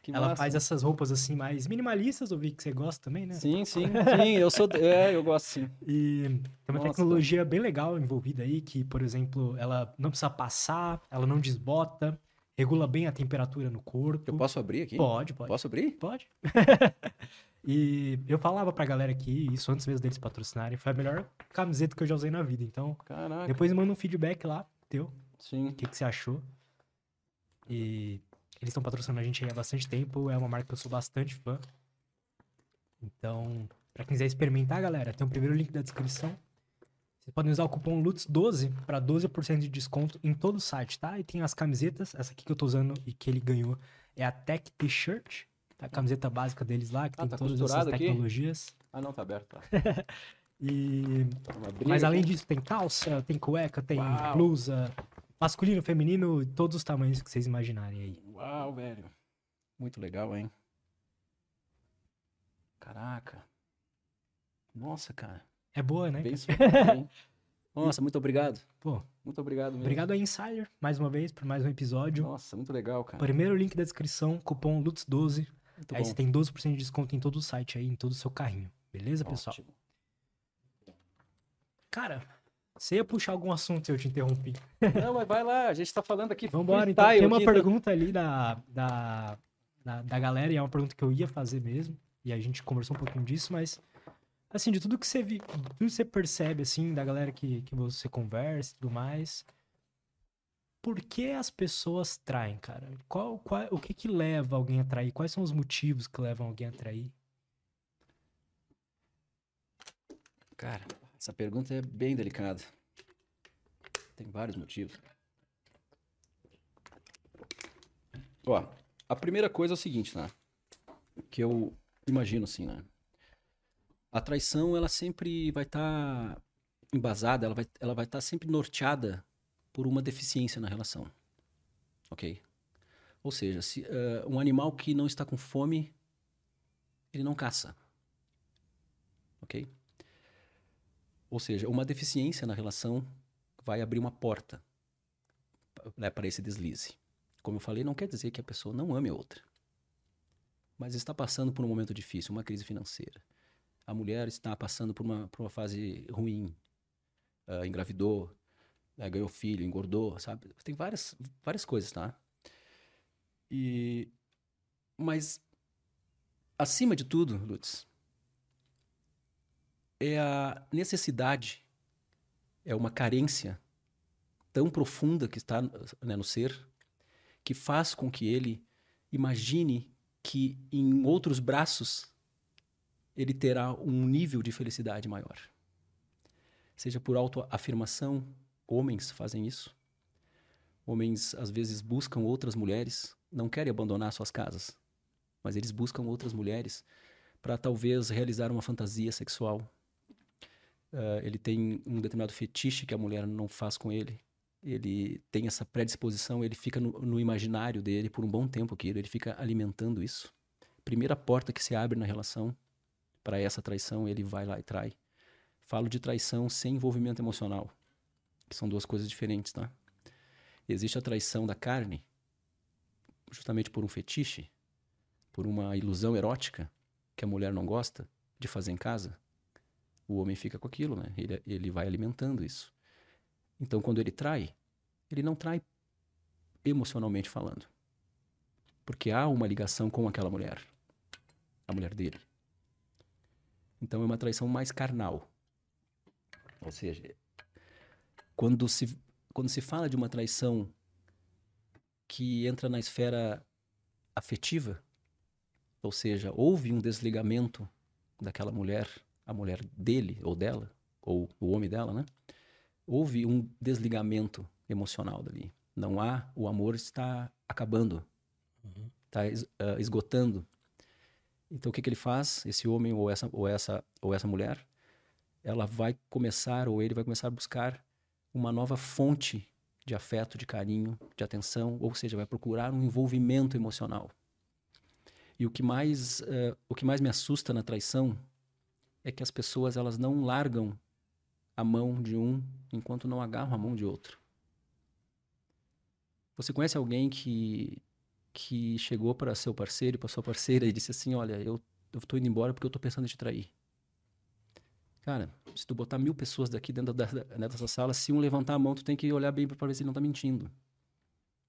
que Ela massa. faz essas roupas assim mais minimalistas, eu vi que você gosta também, né? Sim, sim, sim. Eu sou. É, eu gosto sim. E tem uma Nossa. tecnologia bem legal envolvida aí, que, por exemplo, ela não precisa passar, ela não desbota, regula bem a temperatura no corpo. Eu posso abrir aqui? Pode, pode. Posso abrir? Pode. e eu falava pra galera aqui, isso antes mesmo deles patrocinarem, foi a melhor camiseta que eu já usei na vida. Então, Caraca. depois manda um feedback lá, teu, Sim. o que, que você achou. E eles estão patrocinando a gente aí há bastante tempo, é uma marca que eu sou bastante fã. Então, pra quem quiser experimentar, galera, tem o primeiro link da descrição. Vocês podem usar o cupom LUTS12 para 12% de desconto em todo o site, tá? E tem as camisetas, essa aqui que eu tô usando e que ele ganhou é a Tech T-shirt, a camiseta básica deles lá, que Ah, tem tá todas essas costurado aqui? tecnologias. Ah, não, tá aberto. Tá. E abrir mas além disso, tem calça, tem cueca, tem Uau. blusa, masculino, feminino, todos os tamanhos que vocês imaginarem aí. Uau, velho. Muito legal, hein? Caraca. Nossa, cara. É boa, né? Bem hein? Nossa, muito obrigado. Pô, Muito obrigado mesmo. obrigado a Insider, mais uma vez, por mais um episódio. Nossa, muito legal, cara. Primeiro link da descrição, cupom LUTS12. Muito aí bom. você tem 12% de desconto em todo o site aí, em todo o seu carrinho. Beleza, pessoal? Ótimo. Cara, você ia puxar algum assunto se eu te interrompi. Não, mas vai lá, a gente tá falando aqui. Vambora, então. Tem uma então. pergunta ali da, da, da, da galera, e é uma pergunta que eu ia fazer mesmo. E a gente conversou um pouquinho disso, mas. Assim, de tudo que você vi, tudo que você percebe, assim, da galera que, que você conversa e tudo mais. Por que as pessoas traem, cara? Qual, qual, o que que leva alguém a trair? Quais são os motivos que levam alguém a trair? Cara, essa pergunta é bem delicada. Tem vários motivos. Ó, a primeira coisa é o seguinte, né? Que eu imagino assim, né? A traição, ela sempre vai estar embasada, ela vai ela vai estar sempre norteada por uma deficiência na relação. Ok? Ou seja, se, eh, um animal que não está com fome, ele não caça. Ok? Ou seja, uma deficiência na relação vai abrir uma porta né, para esse deslize. Como eu falei, não quer dizer que a pessoa não ame a outra. Mas está passando por um momento difícil, uma crise financeira. A mulher está passando por uma, por uma fase ruim. ah, engravidou, ah, ganhou filho, engordou, sabe? Tem várias, várias coisas, tá? E... Mas, acima de tudo, Lutz, é a necessidade, é uma carência tão profunda que está né, no ser, que faz com que ele imagine que em outros braços ele terá um nível de felicidade maior. Seja por autoafirmação, homens fazem isso. Homens às vezes buscam outras mulheres, não querem abandonar suas casas, mas eles buscam outras mulheres para talvez realizar uma fantasia sexual. Ah, ele tem um determinado fetiche que a mulher não faz com ele. Ele tem essa predisposição, ele fica no, no imaginário dele por um bom tempo aquilo, ele fica alimentando isso. Primeira porta que se abre na relação para essa traição, ele vai lá e trai. Falo de traição sem envolvimento emocional, que são duas coisas diferentes, tá? Existe a traição da carne, justamente por um fetiche, por uma ilusão erótica que a mulher não gosta de fazer em casa. O homem fica com aquilo, né? Ele, ele vai alimentando isso. Então, quando ele trai, ele não trai emocionalmente falando. Porque há uma ligação com aquela mulher, a mulher dele. Então, é uma traição mais carnal. Ou seja, quando se, quando se fala de uma traição que entra na esfera afetiva, ou seja, houve um desligamento daquela mulher, a mulher dele ou dela, ou o homem dela, né? Houve um desligamento emocional dali. Não há, o amor está acabando. Está uh, esgotando. Então o que, que ele faz? Esse homem ou essa, ou, essa, ou essa mulher, ela vai começar, ou ele vai começar a buscar uma nova fonte de afeto, de carinho, de atenção, ou seja, vai procurar um envolvimento emocional. E o que mais, uh, o que mais me assusta na traição é que as pessoas elas não largam a mão de um enquanto não agarram a mão de outro. Você conhece alguém que que chegou para seu parceiro, para sua parceira e disse assim, olha, eu eu tô indo embora porque eu tô pensando em te trair. Cara, se tu botar mil pessoas daqui dentro da, dessa sala, se um levantar a mão, tu tem que olhar bem para ver se ele não tá mentindo.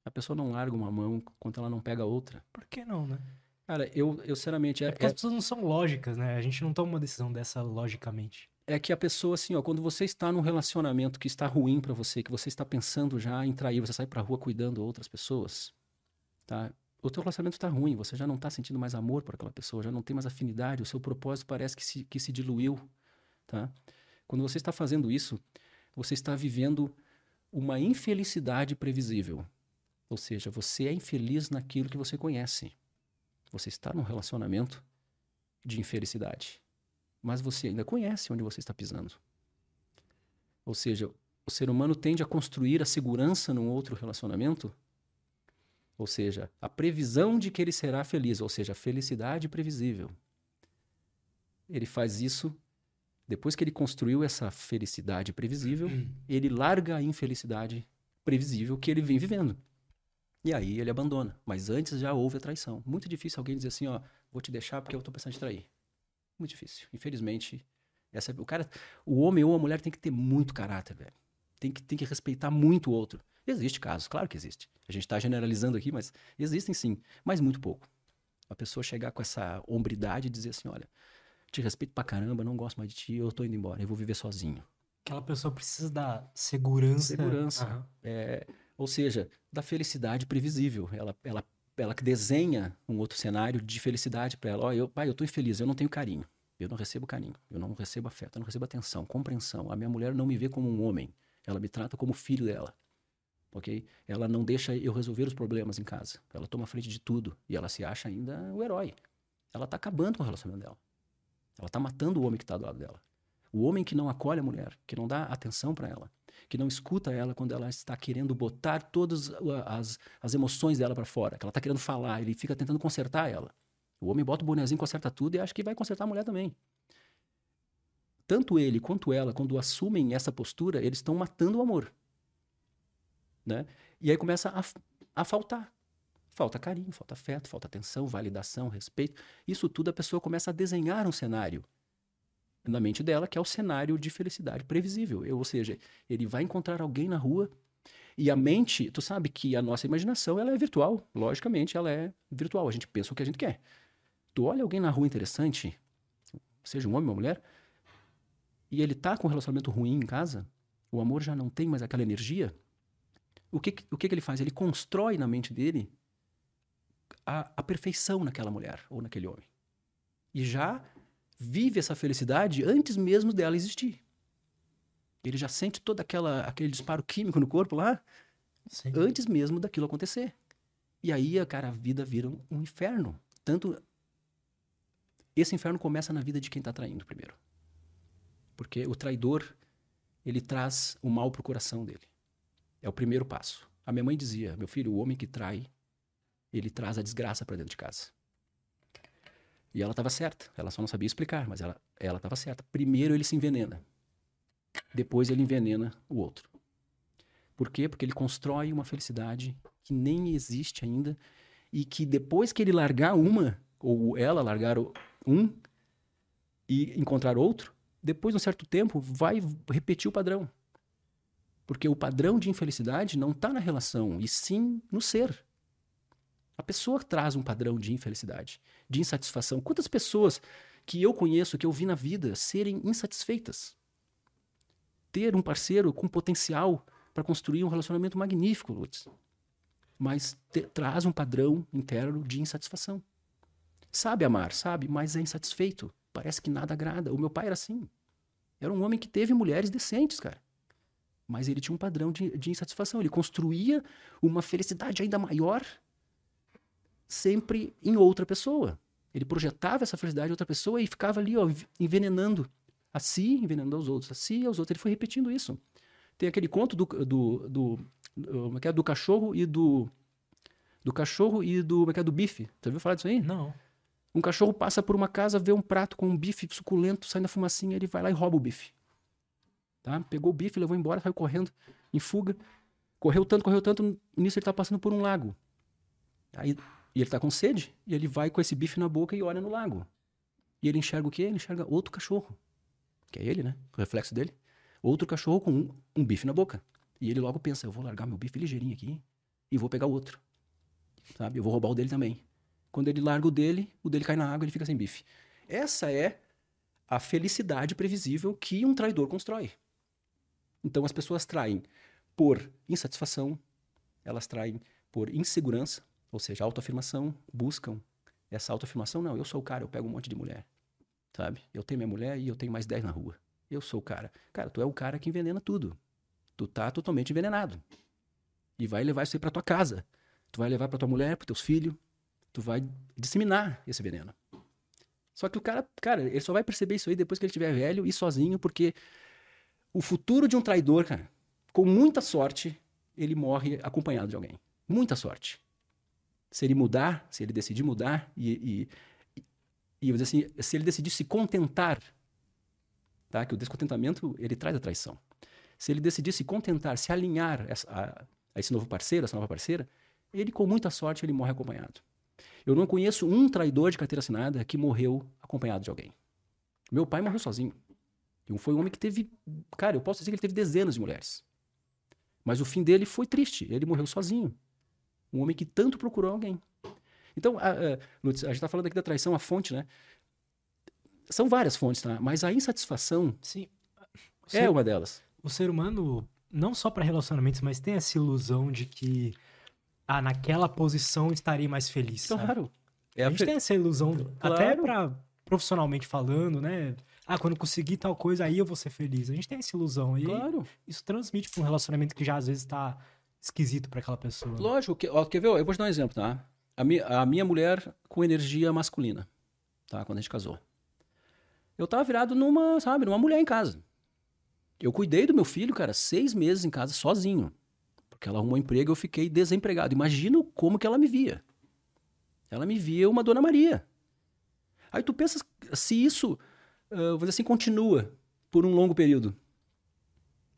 A pessoa não larga uma mão enquanto ela não pega outra. Por que não, né? Cara, eu, eu sinceramente... É, é porque é... as pessoas não são lógicas, né? A gente não toma uma decisão dessa logicamente é que a pessoa, assim, ó, quando você está num relacionamento que está ruim para você, que você está pensando já em trair, você sai pra rua cuidando outras pessoas, tá? O teu relacionamento está ruim, você já não está sentindo mais amor por aquela pessoa, já não tem mais afinidade, o seu propósito parece que se, que se diluiu, tá? Quando você está fazendo isso, você está vivendo uma infelicidade previsível. Ou seja, você é infeliz naquilo que você conhece. Você está num relacionamento de infelicidade mas você ainda conhece onde você está pisando. Ou seja, o ser humano tende a construir a segurança num outro relacionamento, ou seja, a previsão de que ele será feliz, ou seja, a felicidade previsível. Ele faz isso depois que ele construiu essa felicidade previsível, ele larga a infelicidade previsível que ele vem vivendo. E aí ele abandona. Mas antes já houve a traição. Muito difícil alguém dizer assim, ó, vou te deixar porque eu estou pensando em trair. Muito difícil. Infelizmente, essa, o cara, o homem ou a mulher tem que ter muito caráter, velho. Tem que, tem que respeitar muito o outro. Existe casos, claro que existe. A gente está generalizando aqui, mas existem sim, mas muito pouco. A pessoa chegar com essa hombridade e dizer assim, olha, te respeito pra caramba, não gosto mais de ti, eu tô indo embora, eu vou viver sozinho. Aquela pessoa precisa da segurança. Segurança. Uhum. É, ou seja, da felicidade previsível. Ela, ela ela desenha um outro cenário de felicidade para ela. Ó, oh, eu, pai, eu tô infeliz, eu não tenho carinho. Eu não recebo carinho, eu não recebo afeto, eu não recebo atenção, compreensão. A minha mulher não me vê como um homem, ela me trata como filho dela. OK? Ela não deixa eu resolver os problemas em casa. Ela toma frente de tudo e ela se acha ainda o herói. Ela tá acabando com o relacionamento dela. Ela tá matando o homem que tá do lado dela. O homem que não acolhe a mulher, que não dá atenção para ela, que não escuta ela quando ela está querendo botar todas as, as emoções dela para fora, que ela está querendo falar, ele fica tentando consertar ela. O homem bota o bonezinho, conserta tudo e acha que vai consertar a mulher também. Tanto ele quanto ela, quando assumem essa postura, eles estão matando o amor. Né? E aí começa a, a faltar. Falta carinho, falta afeto, falta atenção, validação, respeito. Isso tudo a pessoa começa a desenhar um cenário na mente dela, que é o cenário de felicidade previsível. Ou seja, ele vai encontrar alguém na rua e a mente, tu sabe que a nossa imaginação ela é virtual, logicamente ela é virtual, a gente pensa o que a gente quer. Tu olha alguém na rua interessante, seja um homem ou uma mulher, e ele tá com um relacionamento ruim em casa, o amor já não tem mais aquela energia, o que, o que, que ele faz? Ele constrói na mente dele a, a perfeição naquela mulher ou naquele homem. E já vive essa felicidade antes mesmo dela existir. Ele já sente todo aquela, aquele disparo químico no corpo lá Sim. antes mesmo daquilo acontecer. E aí, cara, a vida vira um inferno. Tanto. Esse inferno começa na vida de quem está traindo primeiro. Porque o traidor, ele traz o mal pro coração dele. É o primeiro passo. A minha mãe dizia: meu filho, o homem que trai, ele traz a desgraça para dentro de casa. E ela estava certa. Ela só não sabia explicar, mas ela ela estava certa. Primeiro ele se envenena. Depois ele envenena o outro. Por quê? Porque ele constrói uma felicidade que nem existe ainda e que depois que ele largar uma ou ela largar um e encontrar outro, depois de um certo tempo vai repetir o padrão. Porque o padrão de infelicidade não está na relação, e sim no ser. A pessoa traz um padrão de infelicidade, de insatisfação. Quantas pessoas que eu conheço, que eu vi na vida, serem insatisfeitas? Ter um parceiro com potencial para construir um relacionamento magnífico, Lutz. Mas traz um padrão interno de insatisfação. Sabe amar, sabe, mas é insatisfeito. Parece que nada agrada. O meu pai era assim. Era um homem que teve mulheres decentes, cara. Mas ele tinha um padrão de, de insatisfação. Ele construía uma felicidade ainda maior sempre em outra pessoa. Ele projetava essa felicidade em outra pessoa e ficava ali, ó, envenenando a si, envenenando aos outros, a si e aos outros. Ele foi repetindo isso. Tem aquele conto do, do, do, do, é, é do cachorro e do. Do cachorro e do. É, é do bife. Você ouviu falar disso aí? Não. Um cachorro passa por uma casa, vê um prato com um bife suculento, sai na fumacinha, ele vai lá e rouba o bife. Tá? Pegou o bife, levou embora, saiu correndo, em fuga. Correu tanto, correu tanto, nisso ele tá passando por um lago. Aí e ele tá com sede, e ele vai com esse bife na boca e olha no lago. E ele enxerga o quê? Ele enxerga outro cachorro. Que é ele, né? O reflexo dele. Outro cachorro com um, um bife na boca. E ele logo pensa: eu vou largar meu bife ligeirinho aqui e vou pegar o outro. Sabe? Eu vou roubar o dele também. Quando ele larga o dele, o dele cai na água e ele fica sem bife. Essa é a felicidade previsível que um traidor constrói. Então as pessoas traem por insatisfação, elas traem por insegurança, ou seja, autoafirmação, buscam essa autoafirmação. Não, eu sou o cara, eu pego um monte de mulher. Sabe? Eu tenho minha mulher e eu tenho mais 10 na rua. Eu sou o cara. Cara, tu é o cara que envenena tudo. Tu tá totalmente envenenado. E vai levar isso aí pra tua casa. Tu vai levar pra tua mulher, pros teus filhos. Tu vai disseminar esse veneno. Só que o cara, cara, ele só vai perceber isso aí depois que ele estiver velho e sozinho, porque o futuro de um traidor, cara, com muita sorte, ele morre acompanhado de alguém. Muita sorte se ele mudar, se ele decidir mudar e, e, e eu assim, se ele decidir se contentar, tá? Que o descontentamento ele traz a traição. Se ele decidir se contentar, se alinhar a, a esse novo parceiro, essa nova parceira, ele com muita sorte ele morre acompanhado. Eu não conheço um traidor de carteira assinada que morreu acompanhado de alguém. Meu pai morreu sozinho. E foi um homem que teve, cara, eu posso dizer que ele teve dezenas de mulheres. Mas o fim dele foi triste. Ele morreu sozinho. Um homem que tanto procurou alguém. Então, a, a, a gente está falando aqui da traição, a fonte, né? São várias fontes, tá? Mas a insatisfação Sim. é ser, uma delas. O ser humano, não só para relacionamentos, mas tem essa ilusão de que ah, naquela posição estarei mais feliz. Claro. É a, a gente fe... tem essa ilusão, claro. até para profissionalmente falando, né? Ah, quando conseguir tal coisa, aí eu vou ser feliz. A gente tem essa ilusão. E claro. isso transmite para um relacionamento que já às vezes está esquisito para aquela pessoa. Lógico, que, ó, quer ver? Eu vou te dar um exemplo, tá? A, mi, a minha mulher com energia masculina, tá? Quando a gente casou. Eu tava virado numa, sabe, numa mulher em casa. Eu cuidei do meu filho, cara, seis meses em casa sozinho. Porque ela arrumou um emprego e eu fiquei desempregado. Imagina como que ela me via. Ela me via uma Dona Maria. Aí tu pensa se isso, uh, vou dizer assim, continua por um longo período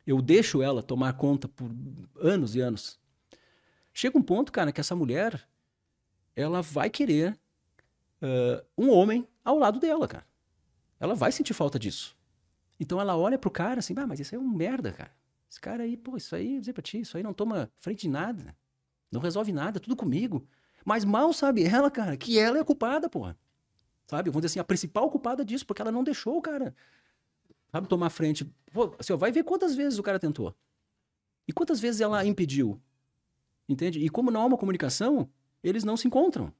eu deixo ela tomar conta por anos e anos. Chega um ponto, cara, que essa mulher ela vai querer uh, um homem ao lado dela, cara. Ela vai sentir falta disso. Então ela olha pro cara assim, ah, mas isso aí é um merda, cara. Esse cara aí, pô, isso aí, dizer pra ti, isso aí não toma frente de nada. Não resolve nada, tudo comigo. Mas mal sabe ela, cara, que ela é a culpada, porra. Sabe? Vamos dizer assim, a principal culpada disso, porque ela não deixou o cara sabe, tomar frente. Pô, assim, ó, vai ver quantas vezes o cara tentou. E quantas vezes ela impediu. Entende? E como não há uma comunicação, eles não se encontram.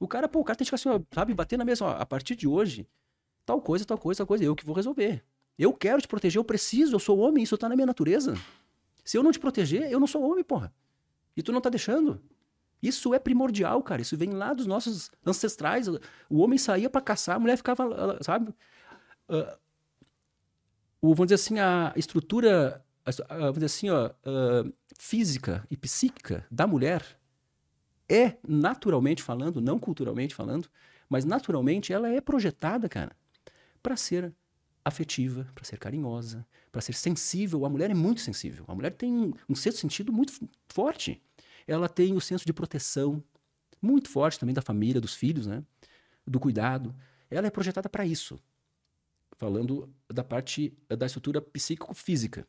O cara, pô, o cara tem que assim, ó, sabe, bater na mesa, ó, a partir de hoje, tal coisa, tal coisa, tal coisa, eu que vou resolver. Eu quero te proteger, eu preciso, eu sou homem, isso tá na minha natureza. Se eu não te proteger, eu não sou homem, porra. E tu não tá deixando. Isso é primordial, cara. Isso vem lá dos nossos ancestrais. O homem saía para caçar, a mulher ficava, sabe? Uh, o, vamos dizer assim, a estrutura, vamos dizer assim, ó, uh, física e psíquica da mulher é, naturalmente falando, não culturalmente falando, mas naturalmente ela é projetada, cara, para ser afetiva, para ser carinhosa, para ser sensível. A mulher é muito sensível. A mulher tem um, um sexto sentido muito forte. Ela tem o senso de proteção muito forte também da família, dos filhos, né? Do cuidado. Ela é projetada para isso falando da parte da estrutura psíquico-física.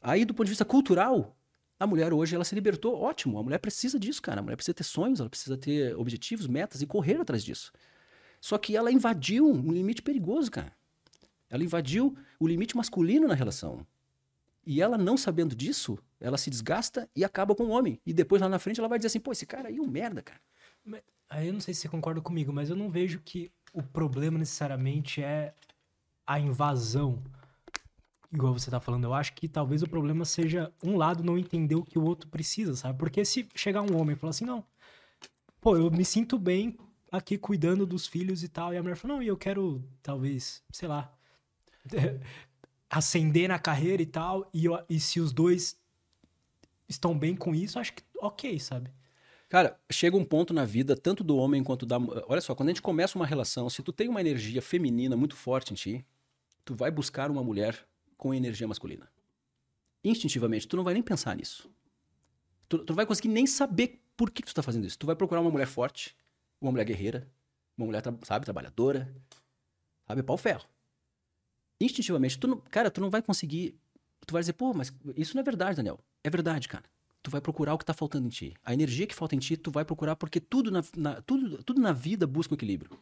Aí, do ponto de vista cultural, a mulher hoje ela se libertou, ótimo. A mulher precisa disso, cara. A mulher precisa ter sonhos, ela precisa ter objetivos, metas e correr atrás disso. Só que ela invadiu um limite perigoso, cara. Ela invadiu o limite masculino na relação. E ela, não sabendo disso, ela se desgasta e acaba com o homem. E depois lá na frente ela vai dizer assim: pô, esse cara aí é um merda, cara. Aí eu não sei se você concorda comigo, mas eu não vejo que o problema necessariamente é a invasão. Igual você tá falando, eu acho que talvez o problema seja um lado não entender o que o outro precisa, sabe? Porque se chegar um homem e falar assim, não, pô, eu me sinto bem aqui cuidando dos filhos e tal. E a mulher falou, não, e eu quero, talvez, sei lá, ascender na carreira e tal. E, eu, e se os dois estão bem com isso, acho que ok, sabe? Cara, chega um ponto na vida, tanto do homem quanto da. Olha só, quando a gente começa uma relação, se tu tem uma energia feminina muito forte em ti, tu vai buscar uma mulher com energia masculina. Instintivamente, tu não vai nem pensar nisso. Tu, tu não vai conseguir nem saber por que, que tu está fazendo isso. Tu vai procurar uma mulher forte, uma mulher guerreira, uma mulher, sabe, trabalhadora, sabe, pau ferro. Instintivamente, tu não, cara, tu não vai conseguir. Tu vai dizer, pô, mas isso não é verdade, Daniel. É verdade, cara tu vai procurar o que está faltando em ti. A energia que falta em ti, tu vai procurar porque tudo na, na, tudo, tudo na vida busca um equilíbrio.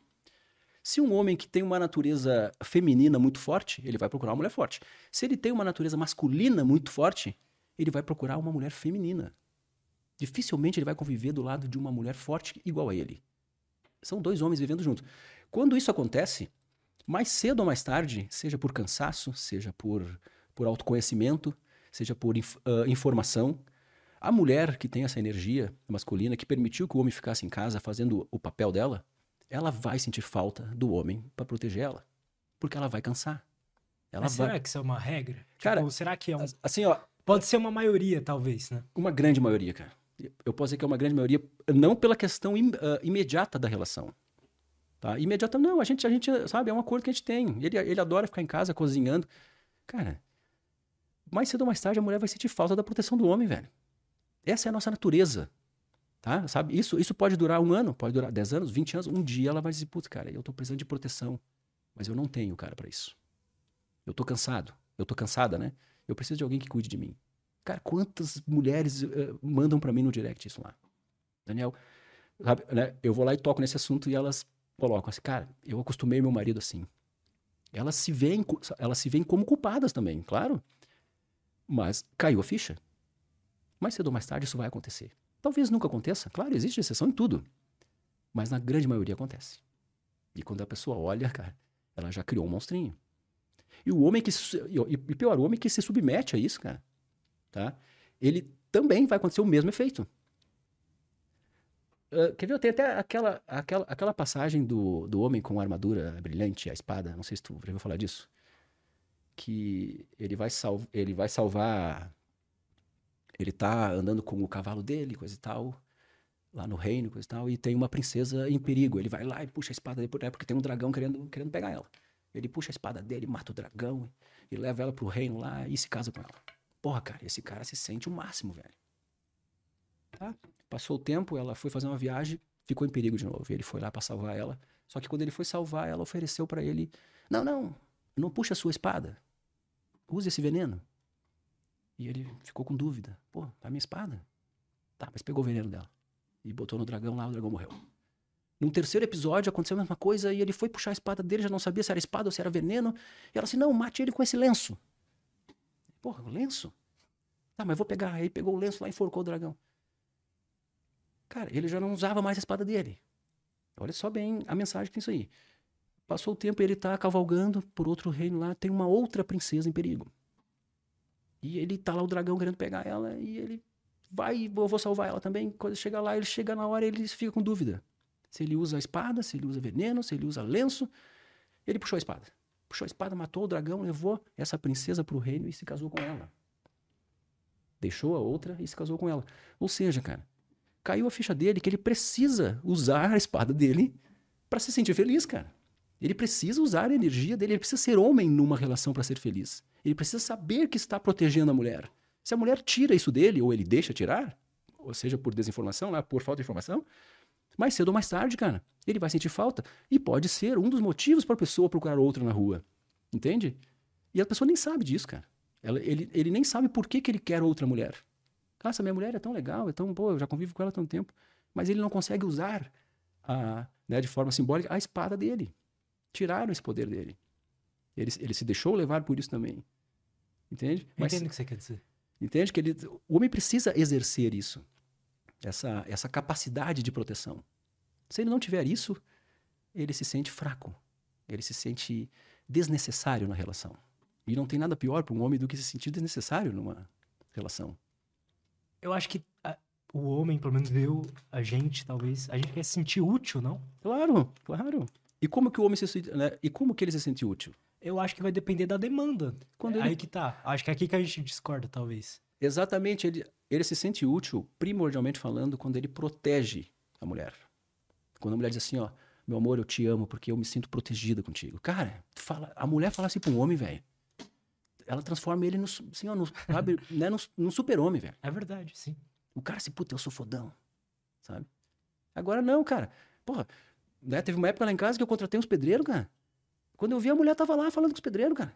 Se um homem que tem uma natureza feminina muito forte, ele vai procurar uma mulher forte. Se ele tem uma natureza masculina muito forte, ele vai procurar uma mulher feminina. Dificilmente ele vai conviver do lado de uma mulher forte igual a ele. São dois homens vivendo juntos. Quando isso acontece, mais cedo ou mais tarde, seja por cansaço, seja por, por autoconhecimento, seja por uh, informação, a mulher que tem essa energia masculina, que permitiu que o homem ficasse em casa fazendo o papel dela, ela vai sentir falta do homem para proteger ela. Porque ela vai cansar. Ela Mas vai... será que isso é uma regra? Tipo, Cara, será que é um... Assim, ó... Pode ser uma maioria, talvez, né? Uma grande maioria, cara. Eu posso dizer que é uma grande maioria, não pela questão im, uh, imediata da relação. Tá? Imediata, não. A gente, a gente, sabe, é um acordo que a gente tem. Ele, ele adora ficar em casa cozinhando. Cara, mais cedo ou mais tarde a mulher vai sentir falta da proteção do homem, velho. Essa é a nossa natureza. Tá? Sabe? Isso, isso pode durar um ano, pode durar 10 anos, 20 anos. Um dia ela vai dizer, putz, cara, eu tô precisando de proteção. Mas eu não tenho, cara, para isso. Eu tô cansado. Eu tô cansada, né? Eu preciso de alguém que cuide de mim. Cara, quantas mulheres uh, mandam para mim no direct isso lá? Daniel, sabe, né? Eu vou lá e toco nesse assunto e elas colocam assim, cara, eu acostumei meu marido assim. Elas se veem, elas se veem como culpadas também, claro. Mas caiu a ficha. Mais cedo ou mais tarde isso vai acontecer. Talvez nunca aconteça, claro, existe exceção em tudo. Mas na grande maioria acontece. E quando a pessoa olha, cara, ela já criou um monstrinho. E o homem que. E pior, o homem que se submete a isso, cara, tá? Ele também vai acontecer o mesmo efeito. Uh, quer ver? Tem até aquela, aquela, aquela passagem do, do homem com a armadura brilhante, a espada. Não sei se tu já ouviu falar disso. Que ele vai, sal, ele vai salvar ele tá andando com o cavalo dele, coisa e tal, lá no reino, coisa e tal, e tem uma princesa em perigo. Ele vai lá e puxa a espada dele, porque tem um dragão querendo, querendo pegar ela. Ele puxa a espada dele, mata o dragão e leva ela pro reino lá e se casa com ela. Porra, cara, esse cara se sente o máximo, velho. Tá? Passou o tempo, ela foi fazer uma viagem, ficou em perigo de novo. Ele foi lá para salvar ela. Só que quando ele foi salvar, ela ofereceu para ele: Não, não, não puxa a sua espada. Use esse veneno. E ele ficou com dúvida. Pô, tá minha espada? Tá, mas pegou o veneno dela. E botou no dragão lá, o dragão morreu. Num terceiro episódio aconteceu a mesma coisa e ele foi puxar a espada dele, já não sabia se era espada ou se era veneno. E ela assim: não, mate ele com esse lenço. Porra, o lenço? Tá, mas vou pegar. Aí pegou o lenço lá e enforcou o dragão. Cara, ele já não usava mais a espada dele. Olha só bem a mensagem que tem isso aí. Passou o tempo ele tá cavalgando por outro reino lá, tem uma outra princesa em perigo. E ele tá lá, o dragão querendo pegar ela, e ele vai, eu vou salvar ela também. Quando chega lá, ele chega na hora, ele fica com dúvida. Se ele usa a espada, se ele usa veneno, se ele usa lenço. Ele puxou a espada. Puxou a espada, matou o dragão, levou essa princesa pro reino e se casou com ela. Deixou a outra e se casou com ela. Ou seja, cara, caiu a ficha dele que ele precisa usar a espada dele para se sentir feliz, cara. Ele precisa usar a energia dele, ele precisa ser homem numa relação para ser feliz. Ele precisa saber que está protegendo a mulher. Se a mulher tira isso dele, ou ele deixa tirar, ou seja, por desinformação, lá, por falta de informação, mais cedo ou mais tarde, cara, ele vai sentir falta. E pode ser um dos motivos para a pessoa procurar outra na rua. Entende? E a pessoa nem sabe disso, cara. Ela, ele, ele nem sabe por que, que ele quer outra mulher. Ah, essa minha mulher é tão legal, é tão boa, eu já convivo com ela há tanto tempo. Mas ele não consegue usar a, né, de forma simbólica a espada dele. Tiraram esse poder dele. Ele, ele se deixou levar por isso também. Entende? Mas, Entendo o que você quer dizer. Entende? Que ele, o homem precisa exercer isso. Essa, essa capacidade de proteção. Se ele não tiver isso, ele se sente fraco. Ele se sente desnecessário na relação. E não tem nada pior para um homem do que se sentir desnecessário numa relação. Eu acho que a, o homem, pelo menos eu, a gente, talvez, a gente quer se sentir útil, não? Claro, claro. E como que o homem se né? E como que ele se sente útil? Eu acho que vai depender da demanda. Quando É ele- Aí que tá. Acho que é aqui que a gente discorda, talvez. Exatamente, ele, ele se sente útil, primordialmente falando, quando ele protege a mulher. Quando a mulher diz assim, ó, meu amor, eu te amo porque eu me sinto protegida contigo. Cara, fala, a mulher fala assim pra um homem, velho. Ela transforma ele no, assim, ó, no, sabe, né, num, num super-homem, velho. É verdade, sim. O cara se, puta, eu sou fodão, sabe? Agora não, cara. Porra, né, teve uma época lá em casa que eu contratei uns pedreiros, cara. Quando eu vi, a mulher tava lá falando com os pedreiros, cara.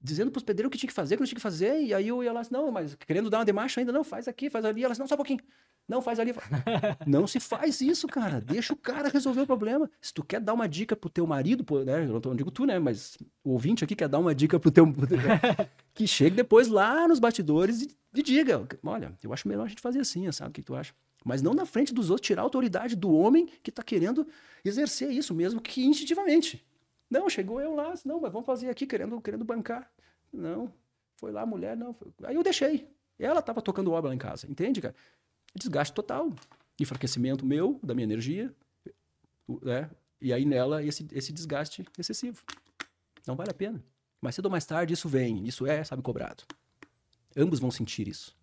Dizendo pros pedreiros o que tinha que fazer, o que não tinha que fazer. E aí eu ia lá, assim, não, mas querendo dar uma demarcha ainda, não, faz aqui, faz ali. Ela disse, não, só um pouquinho. Não, faz ali. não se faz isso, cara. Deixa o cara resolver o problema. Se tu quer dar uma dica pro teu marido, pô, né? Eu não, digo tu, né? Mas o ouvinte aqui quer dar uma dica pro teu... que chegue depois lá nos bastidores e, e diga, olha, eu acho melhor a gente fazer assim, sabe? O que tu acha? Mas não na frente dos outros, tirar a autoridade do homem que tá querendo exercer isso, mesmo que instintivamente. Não, chegou eu lá, não, mas vamos fazer aqui, querendo, querendo bancar. Não, foi lá a mulher, não. foi- Aí eu deixei. Ela tava tocando obra lá em casa, entende, cara? Desgaste total. Enfraquecimento meu, da minha energia, né? E aí nela esse, esse desgaste excessivo. Não vale a pena. Mais cedo ou mais tarde isso vem, isso é, sabe, cobrado. Ambos vão sentir isso.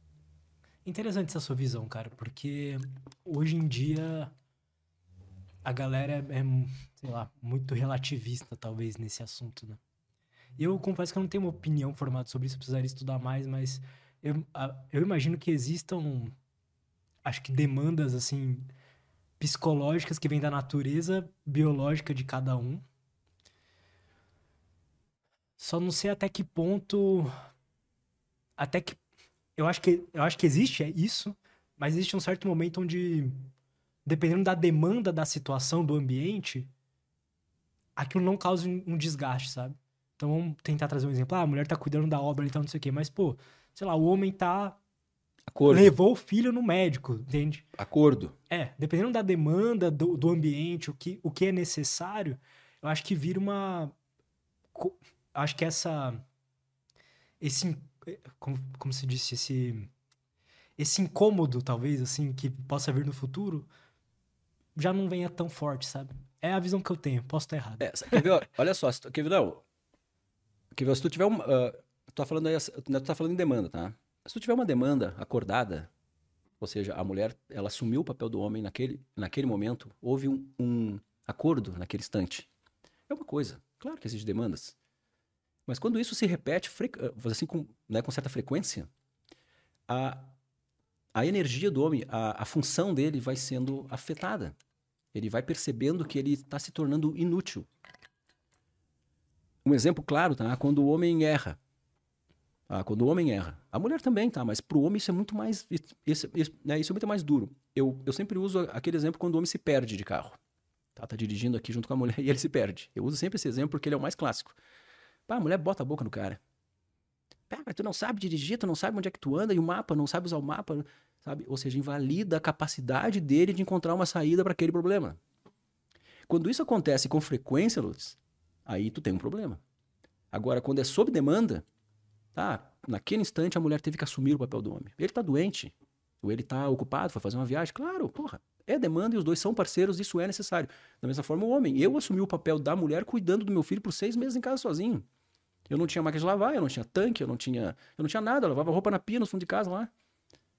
Interessante essa sua visão, cara, porque hoje em dia a galera é, é, sei lá, muito relativista, talvez, nesse assunto, né? Eu confesso que eu não tenho uma opinião formada sobre isso, precisaria estudar mais, mas eu, eu imagino que existam, acho que demandas, assim, psicológicas que vêm da natureza biológica de cada um. Só não sei até que ponto. Até que. Eu acho que, eu acho que existe é isso, mas existe um certo momento onde, dependendo da demanda da situação, do ambiente, aquilo não causa um desgaste, sabe? Então vamos tentar trazer um exemplo. Ah, a mulher tá cuidando da obra e tal, não sei o quê, mas, pô, sei lá, o homem tá. Acordo. levou o filho no médico, entende? Acordo. É, dependendo da demanda do, do ambiente, o que, o que é necessário, eu acho que vira uma. Acho que essa. Esse. eh, Como, como se disse? Esse. Esse incômodo, talvez, assim, que possa vir no futuro, já não venha tão forte, sabe? É a visão que eu tenho, posso estar errado. É, quer ver, olha só, tu, quer ver, não, quer ver, se tu tiver uma, ah, tu tá falando aí, né, tu tá falando em demanda, tá? Se tu tiver uma demanda acordada, ou seja, a mulher, ela assumiu o papel do homem naquele, naquele momento, houve um, um acordo naquele instante. É uma coisa, claro que existem demandas. Mas quando isso se repete, ah, assim, com, né, com certa frequência, a, a energia do homem, a, a função dele vai sendo afetada. Ele vai percebendo que ele está se tornando inútil. Um exemplo claro, tá? Quando o homem erra. Ah, quando o homem erra. A mulher também, tá? Mas pro homem isso é muito mais. Isso, isso, né? isso é muito mais duro. Eu, eu sempre uso aquele exemplo quando o homem se perde de carro. Tá? tá dirigindo aqui junto com a mulher e ele se perde. Eu uso sempre esse exemplo porque ele é o mais clássico. Pá, a mulher bota a boca no cara. Mas tu não sabe dirigir, tu não sabe onde é que tu anda e o mapa, não sabe usar o mapa, sabe? Ou seja, invalida a capacidade dele de encontrar uma saída para aquele problema. Quando isso acontece com frequência, Lutz, aí tu tem um problema. Agora, quando é sob demanda, tá, naquele instante a mulher teve que assumir o papel do homem. Ele tá doente, ou ele tá ocupado, foi fazer uma viagem, claro, porra, é demanda e os dois são parceiros, isso é necessário. Da mesma forma, o homem. Eu assumi o papel da mulher cuidando do meu filho por seis meses em casa sozinho. Eu não tinha máquina de lavar, eu não tinha tanque, eu não tinha, eu não tinha nada, eu lavava roupa na pia no fundo de casa lá.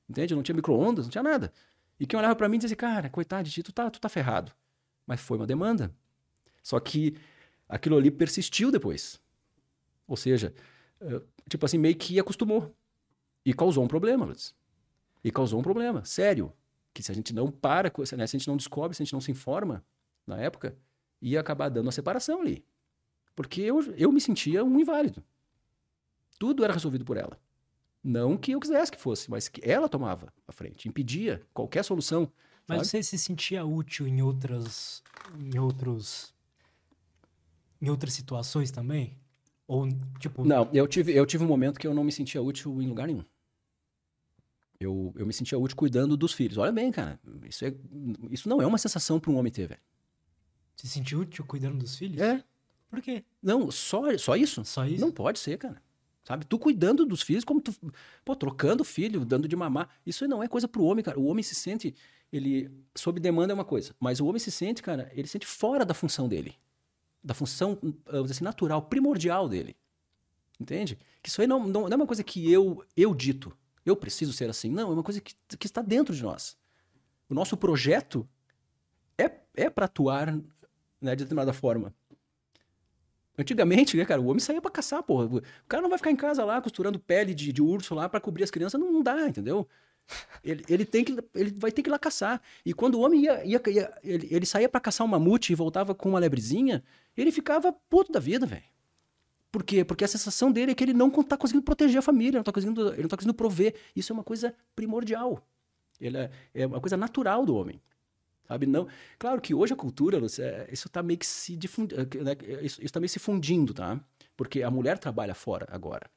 Entende? Eu não tinha micro-ondas, não tinha nada. E quem olhava para mim dizia assim, cara, coitado de ti, tu tá, tu tá ferrado. Mas foi uma demanda. Só que aquilo ali persistiu depois. Ou seja, eh, tipo assim, meio que acostumou. E causou um problema, Lutz. E causou um problema, sério. Que se a gente não para, né, se a gente não descobre, se a gente não se informa na época, ia acabar dando a separação ali. Porque eu, eu me sentia um inválido. Tudo era resolvido por ela. Não que eu quisesse que fosse, mas que ela tomava a frente, impedia qualquer solução. Mas sabe? você se sentia útil em outras. em outros. em outras situações também? Ou, tipo. Não, eu tive, eu tive um momento que eu não me sentia útil em lugar nenhum. Eu, eu me sentia útil cuidando dos filhos. Olha bem, cara, isso, é, isso não é uma sensação para um homem ter, velho. Se sentir útil cuidando dos filhos? É. Por quê? Não, só, só isso? Só isso? Não pode ser, cara. Sabe? Tu cuidando dos filhos, como tu. Pô, trocando filho, dando de mamar. Isso não é coisa pro homem, cara. O homem se sente. Ele. Sob demanda é uma coisa. Mas o homem se sente, cara, ele se sente fora da função dele. Da função, vamos dizer assim, natural, primordial dele. Entende? Que isso aí não, não, não é uma coisa que eu, eu dito. Eu preciso ser assim. Não, é uma coisa que, que está dentro de nós. O nosso projeto é, é para atuar né, de determinada forma. Antigamente, né, cara, o homem saía para caçar, porra. O cara não vai ficar em casa lá costurando pele de, de urso lá para cobrir as crianças, não, não dá, entendeu? Ele, ele, tem que, ele vai ter que ir lá caçar. E quando o homem ia, ia, ia ele, ele saía para caçar um mamute e voltava com uma lebrezinha, ele ficava puto da vida, velho. Por quê? Porque a sensação dele é que ele não está conseguindo proteger a família, não tá conseguindo, ele não está conseguindo prover. Isso é uma coisa primordial. Ele é, é uma coisa natural do homem. Sabe? Não, claro que hoje a cultura, é, isso está meio que se difundindo, é, né? isso está meio se fundindo, tá? Porque a mulher trabalha fora agora.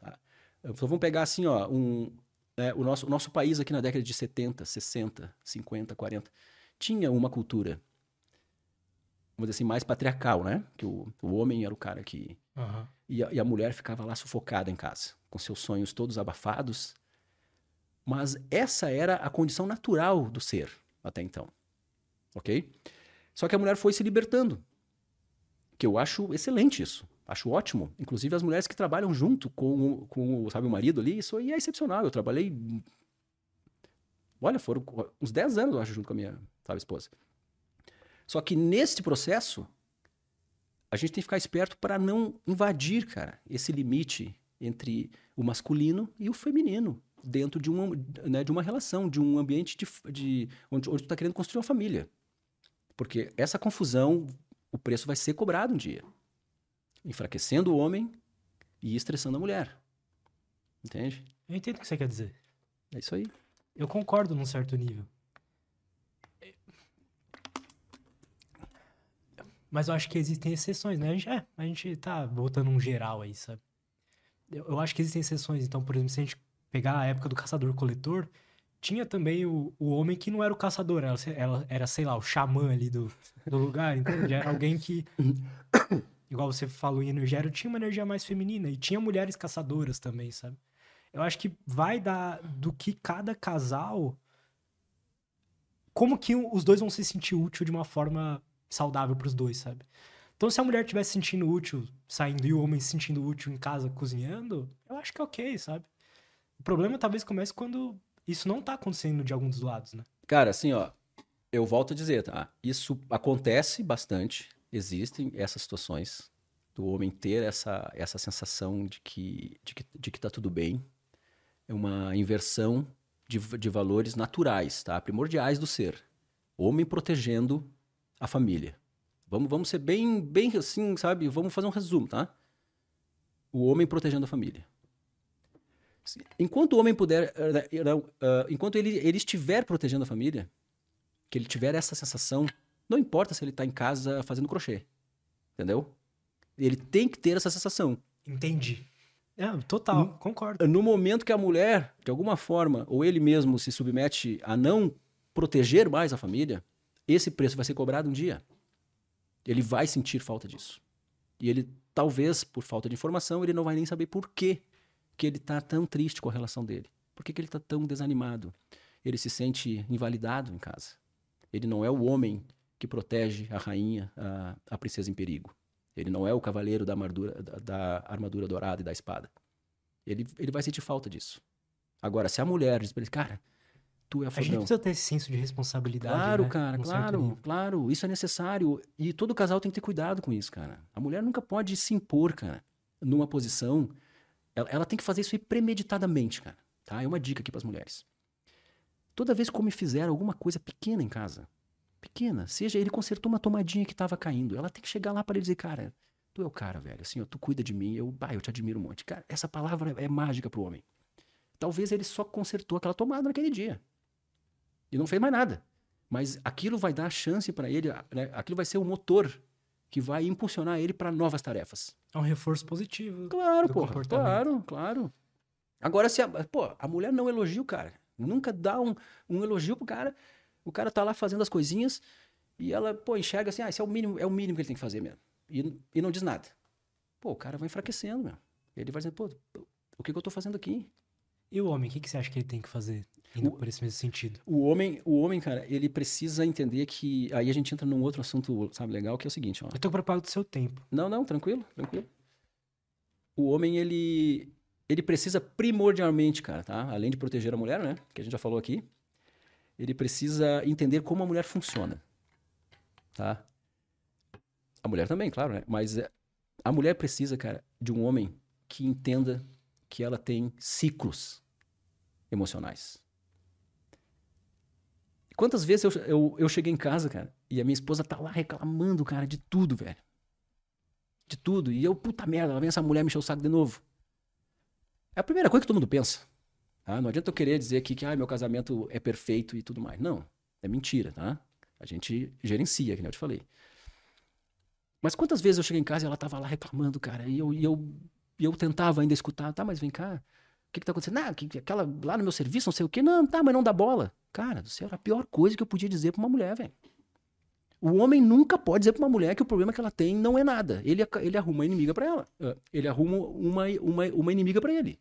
Tá? Então vamos pegar assim, ó, um, é, o, nosso, o nosso país aqui na década de 70, 60, 50, 40, tinha uma cultura, vamos dizer assim, mais patriarcal, né? Que o, o homem era o cara que... Uhum. E, a, e a mulher ficava lá sufocada em casa, com seus sonhos todos abafados. Mas essa era a condição natural do ser até então ok? Só que a mulher foi se libertando, que eu acho excelente isso. Acho ótimo. Inclusive as mulheres que trabalham junto com, o, com sabe, o marido ali, isso aí é excepcional. Eu trabalhei. Olha, foram uns 10 anos, eu acho, junto com a minha sabe, esposa. Só que nesse processo, a gente tem que ficar esperto para não invadir, cara, esse limite entre o masculino e o feminino dentro de uma, né, de uma relação, de um ambiente de, de onde, onde tu está querendo construir uma família. Porque essa confusão, o preço vai ser cobrado um dia. Enfraquecendo o homem e estressando a mulher. Entende? Eu entendo o que você quer dizer. É isso aí. Eu concordo num certo nível. Mas eu acho que existem exceções, né? A gente, é, a gente tá botando um geral aí, sabe? Eu, eu acho que existem exceções. Então, por exemplo, se a gente pegar a época do caçador-coletor, tinha também o, o homem que não era o caçador, ela, ela era, sei lá, o xamã ali do, do lugar, entende? Era alguém que, igual você falou em energia, tinha uma energia mais feminina e tinha mulheres caçadoras também, sabe? Eu acho que vai dar do que cada casal. Como que os dois vão se sentir útil de uma forma saudável para os dois, sabe? Então, se a mulher estiver se sentindo útil saindo e o homem se sentindo útil em casa cozinhando, eu acho que é ok, sabe? O problema talvez comece quando isso não tá acontecendo de algum dos lados, né? Cara, assim, ó, eu volto a dizer, tá? Isso acontece bastante, existem essas situações do homem ter essa, essa sensação de que, de, que, de que tá tudo bem. É uma inversão de, de valores naturais, tá? Primordiais do ser. Homem protegendo a família. Vamos, vamos ser bem, bem assim, sabe? Vamos fazer um resumo, tá? O homem protegendo a família. Enquanto o homem puder, uh, enquanto ele, ele estiver protegendo a família, que ele tiver essa sensação, não importa se ele está em casa fazendo crochê, entendeu? Ele tem que ter essa sensação. Entendi. É, total, no, concordo. No momento que a mulher, de alguma forma, ou ele mesmo se submete a não proteger mais a família, esse preço vai ser cobrado um dia. Ele vai sentir falta disso. E ele, talvez, por falta de informação, ele não vai nem saber por quê que ele está tão triste com a relação dele? Por que, que ele está tão desanimado? Ele se sente invalidado em casa. Ele não é o homem que protege a rainha, a, a princesa em perigo. Ele não é o cavaleiro da armadura, da, da armadura dourada e da espada. Ele, ele vai sentir falta disso. Agora, se a mulher diz pra ele, cara, tu é fodão. A gente precisa ter esse senso de responsabilidade. Claro, né? cara, um claro, claro. Isso é necessário. E todo casal tem que ter cuidado com isso, cara. A mulher nunca pode se impor, cara, numa posição ela, ela tem que fazer isso aí premeditadamente, cara. Tá? É uma dica aqui para as mulheres. Toda vez que homem fizer alguma coisa pequena em casa, pequena, seja ele consertou uma tomadinha que estava caindo, ela tem que chegar lá para ele dizer, cara, tu é o cara, velho, assim, ó, tu cuida de mim, eu, bah, eu te admiro um monte. Cara, essa palavra é mágica pro homem. Talvez ele só consertou aquela tomada naquele dia. E não fez mais nada. Mas aquilo vai dar chance para ele, né? aquilo vai ser o motor que vai impulsionar ele para novas tarefas. É um reforço positivo. Claro, pô. Claro, claro. Agora, se a, pô, a mulher não elogia o cara, nunca dá um, um elogio pro cara, o cara tá lá fazendo as coisinhas e ela, pô, enxerga assim, ah, esse é o mínimo, é o mínimo que ele tem que fazer mesmo. E, e não diz nada. Pô, o cara vai enfraquecendo, meu. Ele vai dizer, pô, o que, que eu tô fazendo aqui? E o homem, o que, que você acha que ele tem que fazer indo por esse mesmo sentido? O homem, o homem, cara, ele precisa entender que. Aí a gente entra num outro assunto, sabe, legal, que é o seguinte, ó. Eu tô preocupado do seu tempo. Não, não, tranquilo, tranquilo. O homem, ele. Ele precisa primordialmente, cara, tá? Além de proteger a mulher, né? Que a gente já falou aqui. Ele precisa entender como a mulher funciona. Tá? A mulher também, claro, né? Mas é, a mulher precisa, cara, de um homem que entenda que ela tem ciclos emocionais. Quantas vezes eu, eu, eu cheguei em casa, cara, e a minha esposa tá lá reclamando, cara, de tudo, velho. De tudo. E eu, puta merda, ela vem essa mulher me encher o saco de novo. É a primeira coisa que todo mundo pensa. Tá? Não adianta eu querer dizer aqui que ah, meu casamento é perfeito e tudo mais. Não, é mentira, tá? A gente gerencia, que nem eu te falei. Mas quantas vezes eu cheguei em casa e ela tava lá reclamando, cara, e eu, e eu, e eu tentava ainda escutar, tá, mas vem cá, que que tá acontecendo? Ah, que, aquela lá no meu serviço, não sei o quê. Não, tá, mas não dá bola. Cara do céu, era a pior coisa que eu podia dizer pra uma mulher, velho. O homem nunca pode dizer pra uma mulher que o problema que ela tem não é nada. Ele, ele arruma uma inimiga para ela. Ah, ele arruma uma, uma, uma inimiga para ele.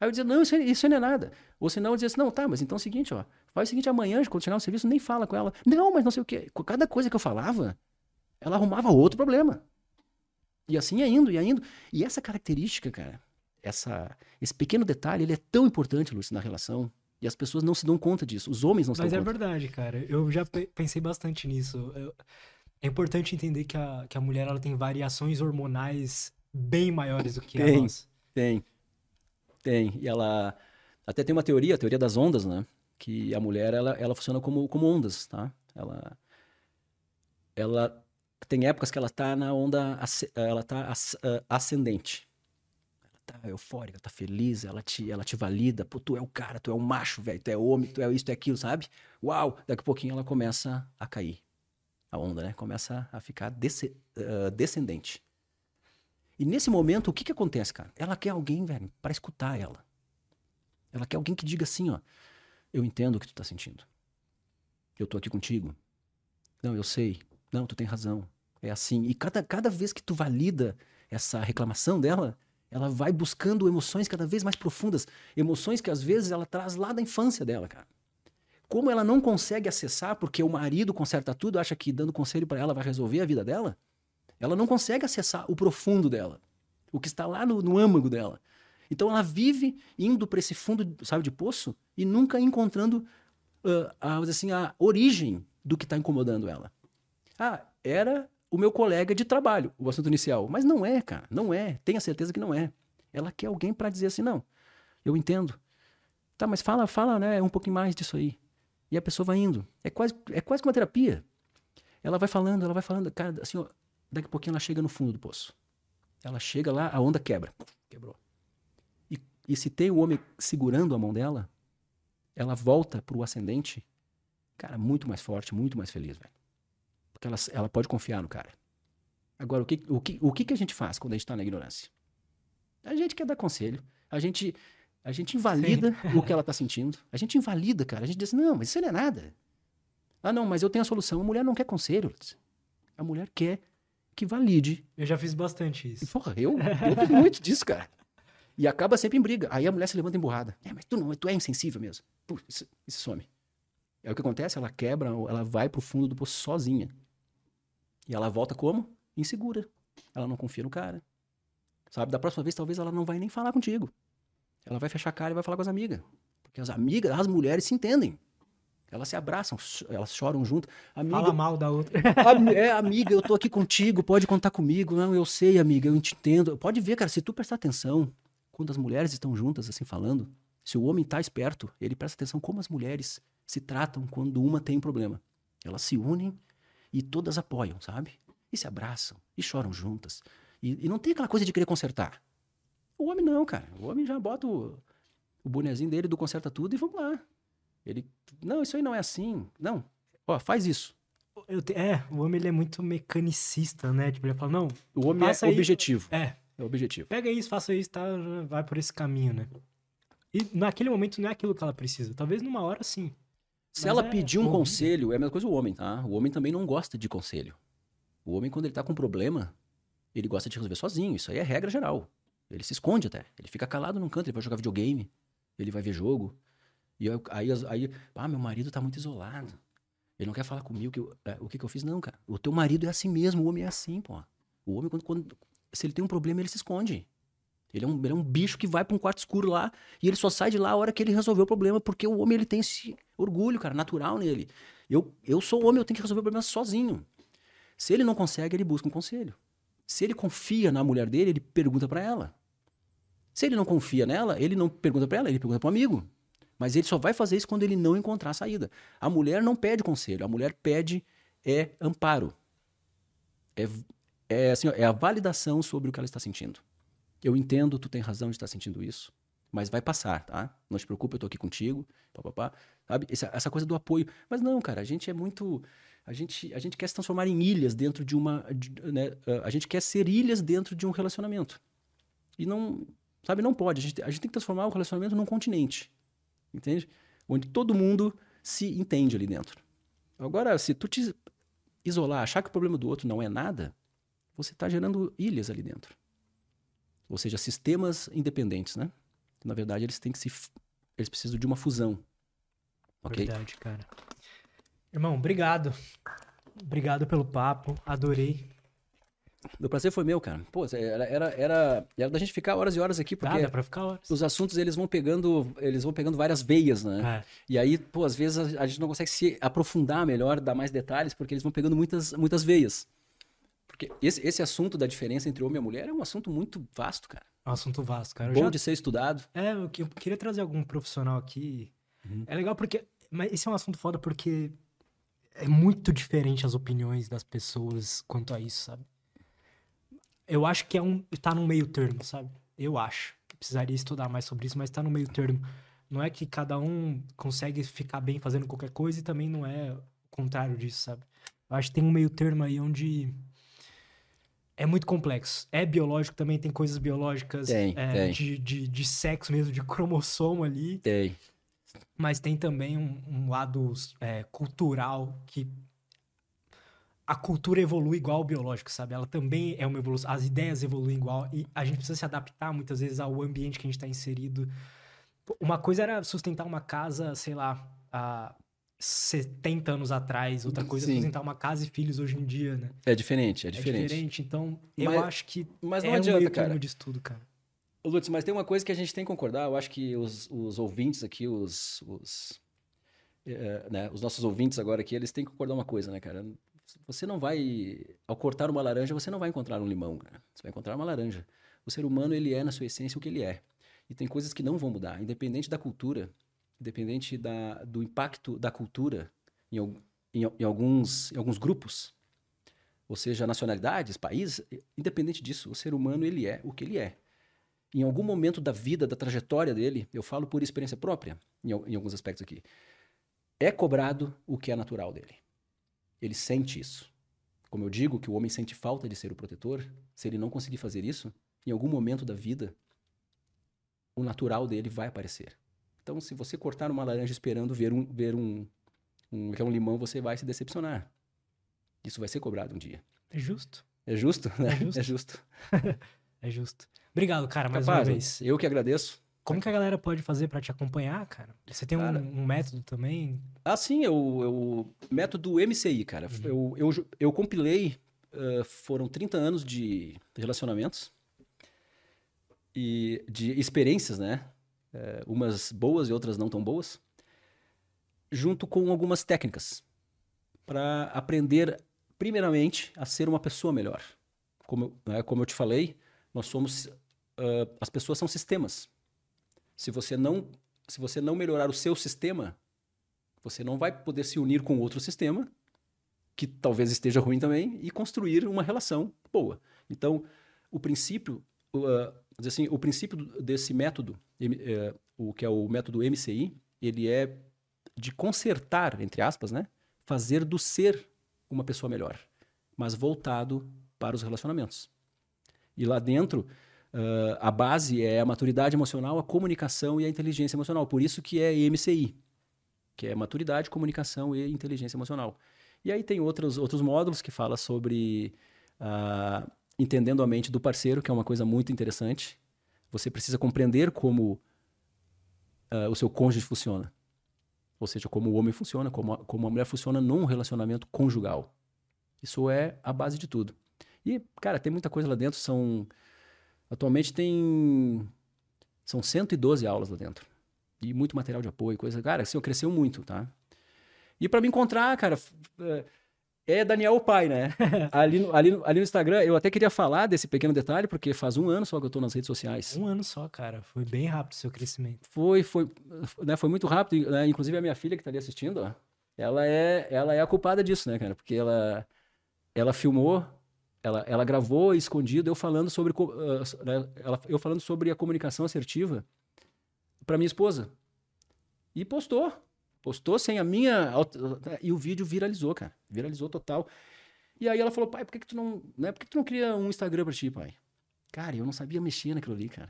Aí eu dizia, não, isso, isso não é nada. Ou senão eu dizia assim, não, tá, mas então é o seguinte, ó. Faz o seguinte, amanhã, quando chegar no serviço, nem fala com ela. Não, mas não sei o quê. Cada coisa que eu falava, ela arrumava outro problema. E assim ia indo, ia indo. E essa característica, cara, essa, esse pequeno detalhe, ele é tão importante, Lúcio, na relação. E as pessoas não se dão conta disso. Os homens não se Mas dão é conta. verdade, cara. Eu já pe- pensei bastante nisso. Eu- é importante entender que a, que a mulher ela tem variações hormonais bem maiores do que a Tem. nossa. Tem. Tem. E ela. Até tem uma teoria, a teoria das ondas, né? Que a mulher, ela, ela funciona como, como ondas, tá? Ela. Ela. Tem épocas que ela tá na onda. Ela tá ah, ascendente. Tá eufórica, tá feliz, ela te, ela te valida. Pô, tu é o cara, tu é o macho, velho. Tu é homem, tu é isso, tu é aquilo, sabe? Uau! Daqui a pouquinho ela começa a cair. A onda, né? Começa a ficar desce- ah, descendente. E nesse momento, o que que acontece, cara? Ela quer alguém, velho, para escutar ela. Ela quer alguém que diga assim, ó. Eu entendo o que tu tá sentindo. Eu tô aqui contigo. Não, eu sei. Não, tu tem razão. É assim. E cada, cada vez que tu valida essa reclamação dela, ela vai buscando emoções cada vez mais profundas. Emoções que às vezes ela traz lá da infância dela, cara. Como ela não consegue acessar, porque o marido conserta tudo, acha que dando conselho para ela vai resolver a vida dela, ela não consegue acessar o profundo dela, o que está lá no, no âmago dela. Então ela vive indo para esse fundo, sabe, de poço e nunca encontrando ah, a, dizer assim, a origem do que está incomodando ela. Ah, era o meu colega de trabalho, o assunto inicial. Mas não é, cara, não é. Tenha certeza que não é. Ela quer alguém para dizer assim, não, eu entendo. Tá, mas fala, fala, né, um pouquinho mais disso aí. E a pessoa vai indo. É quase, é quase que uma terapia. Ela vai falando, ela vai falando, cara, assim, ó, daqui a pouquinho ela chega no fundo do poço. Ela chega lá, a onda quebra. Quebrou. E, e se tem o homem segurando a mão dela, ela volta pro ascendente, cara, muito mais forte, muito mais feliz, velho. Porque ela, ela pode confiar no cara. Agora, o que, o, que, o que que a gente faz quando a gente tá na ignorância? A gente quer dar conselho. A gente, a gente invalida o que ela tá sentindo. A gente invalida, cara. A gente diz, não, mas isso não é nada. Ah, não, mas eu tenho a solução. A mulher não quer conselho. A mulher quer que valide. Eu já fiz bastante E, isso. porra, eu, eu fiz muito disso, cara. E acaba sempre em briga. Aí a mulher se levanta emburrada. É, mas tu não, tu é insensível mesmo. Pô, isso, isso some. É o que acontece, ela quebra, ela vai pro fundo do poço sozinha. E ela volta como? Insegura. Ela não confia no cara. Sabe? Da próxima vez, talvez ela não vai nem falar contigo. Ela vai fechar a cara e vai falar com as amigas. Porque as amigas, as mulheres se entendem. Elas se abraçam, elas choram junto. Amiga, Fala mal da outra. É, amiga, eu tô aqui contigo, pode contar comigo. Não, eu sei, amiga, eu te entendo. Pode ver, cara, se tu prestar atenção, quando as mulheres estão juntas, assim, falando, se o homem tá esperto, ele presta atenção como as mulheres se tratam quando uma tem problema. Elas se unem e todas apoiam, sabe? E se abraçam, e choram juntas. E, e não tem aquela coisa de querer consertar. O homem não, cara. O homem já bota o, o bonezinho dele do conserta tudo e vamos lá. Ele, não, isso aí não é assim. Não, ó, faz isso. Eu te- É, o homem ele é muito mecanicista, né? Tipo, ele fala, não, O homem é aí. objetivo. é, É objetivo. pega isso, faça isso, tá? Vai por esse caminho, né? E naquele momento não é aquilo que ela precisa. Talvez numa hora sim. Se Mas ela é pedir um horrível. conselho, é a mesma coisa o homem, tá? O homem também não gosta de conselho. O homem, quando ele tá com problema, ele gosta de resolver sozinho. Isso aí é regra geral. Ele se esconde até. Ele fica calado num canto, ele vai jogar videogame, ele vai ver jogo. E eu, aí, aí, ah, meu marido tá muito isolado. Ele não quer falar comigo. Que eu, é, o que, que eu fiz? Não, cara. O teu marido é assim mesmo, o homem é assim, pô. O homem, quando, quando se ele tem um problema, ele se esconde. Ele é um, ele é um bicho que vai para um quarto escuro lá e ele só sai de lá a hora que ele resolveu o problema, porque o homem ele tem esse orgulho, cara, natural nele. Eu, eu sou homem, eu tenho que resolver o problema sozinho. Se ele não consegue, ele busca um conselho. Se ele confia na mulher dele, ele pergunta para ela. Se ele não confia nela, ele não pergunta para ela, ele pergunta para um amigo. Mas ele só vai fazer isso quando ele não encontrar a saída. A mulher não pede conselho, a mulher pede é amparo. É, é, assim, é a validação sobre o que ela está sentindo. Eu entendo, tu tem razão de estar sentindo isso, mas vai passar, tá? Não te preocupe, eu tô aqui contigo, papapá. Sabe? Essa, essa coisa do apoio. Mas não, cara, a gente é muito. A gente, a gente quer se transformar em ilhas dentro de uma. De, né? A gente quer ser ilhas dentro de um relacionamento. E não. Sabe, não pode. A gente, a gente tem que transformar o relacionamento num continente. Entende? Onde todo mundo se entende ali dentro. Agora, se tu te isolar, achar que o problema do outro não é nada, você está gerando ilhas ali dentro. Ou seja, sistemas independentes, né? Na verdade, eles têm que se. Eles precisam de uma fusão. Ok? Verdade, cara. Irmão, obrigado. Obrigado pelo papo. Adorei. O prazer foi meu, cara. Pô, era, era, era, era da gente ficar horas e horas aqui, porque dá pra ficar horas. os assuntos eles vão pegando, eles vão pegando várias veias, né? É. E aí, pô, às vezes a, a, gente não consegue se aprofundar melhor, dar mais detalhes, porque eles vão pegando muitas, muitas veias. Porque esse, esse assunto da diferença entre homem e mulher é um assunto muito vasto, cara. É um assunto vasto, cara. Eu Bom já... de ser estudado. É, eu, eu queria trazer algum profissional aqui. Uhum. É legal porque. Mas esse é um assunto foda porque é muito diferente as opiniões das pessoas quanto a isso, sabe? Eu acho que é um. tá no meio termo, sabe? Eu acho. Precisaria estudar mais sobre isso, mas tá no meio termo. Não é que cada um consegue ficar bem fazendo qualquer coisa e também não é o contrário disso, sabe? Eu acho que tem um meio termo aí onde é muito complexo. É biológico também, tem coisas biológicas tem, é, tem. De, de, de, sexo mesmo, de cromossomo ali. Tem. Mas tem também um, um lado é, cultural que a cultura evolui igual ao biológico, sabe? Ela também é uma evolução. As ideias evoluem igual e a gente precisa se adaptar muitas vezes ao ambiente que a gente está inserido. Uma coisa era sustentar uma casa, sei lá, há 70 anos atrás, outra coisa é Sim. é sustentar uma casa e filhos hoje em dia, né? É diferente, é diferente. É diferente, então eu mas, acho que mas não é adianta, um cara. disso tudo, cara. Lutz, mas tem uma coisa que a gente tem que concordar, eu acho que os, os ouvintes aqui, os, os, é, né, os nossos ouvintes agora aqui, eles têm que concordar uma coisa, né, cara? Você não vai, ao cortar uma laranja, você não vai encontrar um limão, cara. Você vai encontrar uma laranja. O ser humano, ele é, na sua essência, o que ele é. E tem coisas que não vão mudar, independente da cultura, independente da, do impacto da cultura em, em, em, alguns, em alguns grupos, ou seja, nacionalidades, países, independente disso, o ser humano, ele é o que ele é em algum momento da vida, da trajetória dele, eu falo por experiência própria, em, em alguns aspectos aqui, é cobrado o que é natural dele. Ele sente isso. Como eu digo que o homem sente falta de ser o protetor, se ele não conseguir fazer isso, em algum momento da vida, o natural dele vai aparecer. Então, se você cortar uma laranja esperando ver um, ver um, um, um limão, você vai se decepcionar. Isso vai ser cobrado um dia. É justo. É justo, né? É justo. É justo. é justo. Obrigado, cara, mais Capaz, uma vez. Eu que agradeço. Como que a galera pode fazer para te acompanhar, cara? Você tem cara, um, um, método também? Ah, sim, eu, eu método MCI, cara. Uhum. Eu, eu, eu compilei, uh, foram 30 anos de relacionamentos e de experiências, né? Uh, umas boas e outras não tão boas, junto com algumas técnicas para aprender, primeiramente, a ser uma pessoa melhor. Como, né, como eu te falei, nós somos uh, as pessoas são sistemas. Se você não se você não melhorar o seu sistema, você não vai poder se unir com outro sistema que talvez esteja ruim também e construir uma relação boa. Então, o princípio, uh, assim, o princípio desse método, uh, o que é o método MCI, ele é de consertar, entre aspas, né, fazer do ser uma pessoa melhor, mas voltado para os relacionamentos. E lá dentro, Uh, a base é a maturidade emocional, a comunicação e a inteligência emocional. Por isso que é MCI, que é maturidade, comunicação e inteligência emocional. E aí tem outros, outros módulos que fala sobre uh, entendendo a mente do parceiro, que é uma coisa muito interessante. você precisa compreender como uh, o seu cônjuge funciona. Ou seja, como o homem funciona, como a, como a mulher funciona num relacionamento conjugal. Isso é a base de tudo. E, cara, tem muita coisa lá dentro. São. Atualmente tem. São 112 aulas lá dentro. E muito material de apoio, coisa. Cara, assim, eu cresceu muito, tá? E para me encontrar, cara, é, é Daniel o pai, né? ali, no, ali, ali no Instagram, eu até queria falar desse pequeno detalhe, porque faz um ano só que eu tô nas redes sociais. Um ano só, cara. Foi bem rápido o seu crescimento. Foi, foi, né, foi muito rápido. Né? Inclusive a minha filha que tá ali assistindo, ó, ela é, ela é a culpada disso, né, cara? Porque ela, ela filmou, ela, ela gravou escondido eu falando sobre, uh, né, ela, eu falando sobre a comunicação assertiva para minha esposa. E postou. Postou sem a minha. E o vídeo viralizou, cara. Viralizou total. E aí ela falou, pai, por que, que tu não. Né, por que, que tu não cria um Instagram pra ti, pai? Cara, eu não sabia mexer naquilo ali, cara.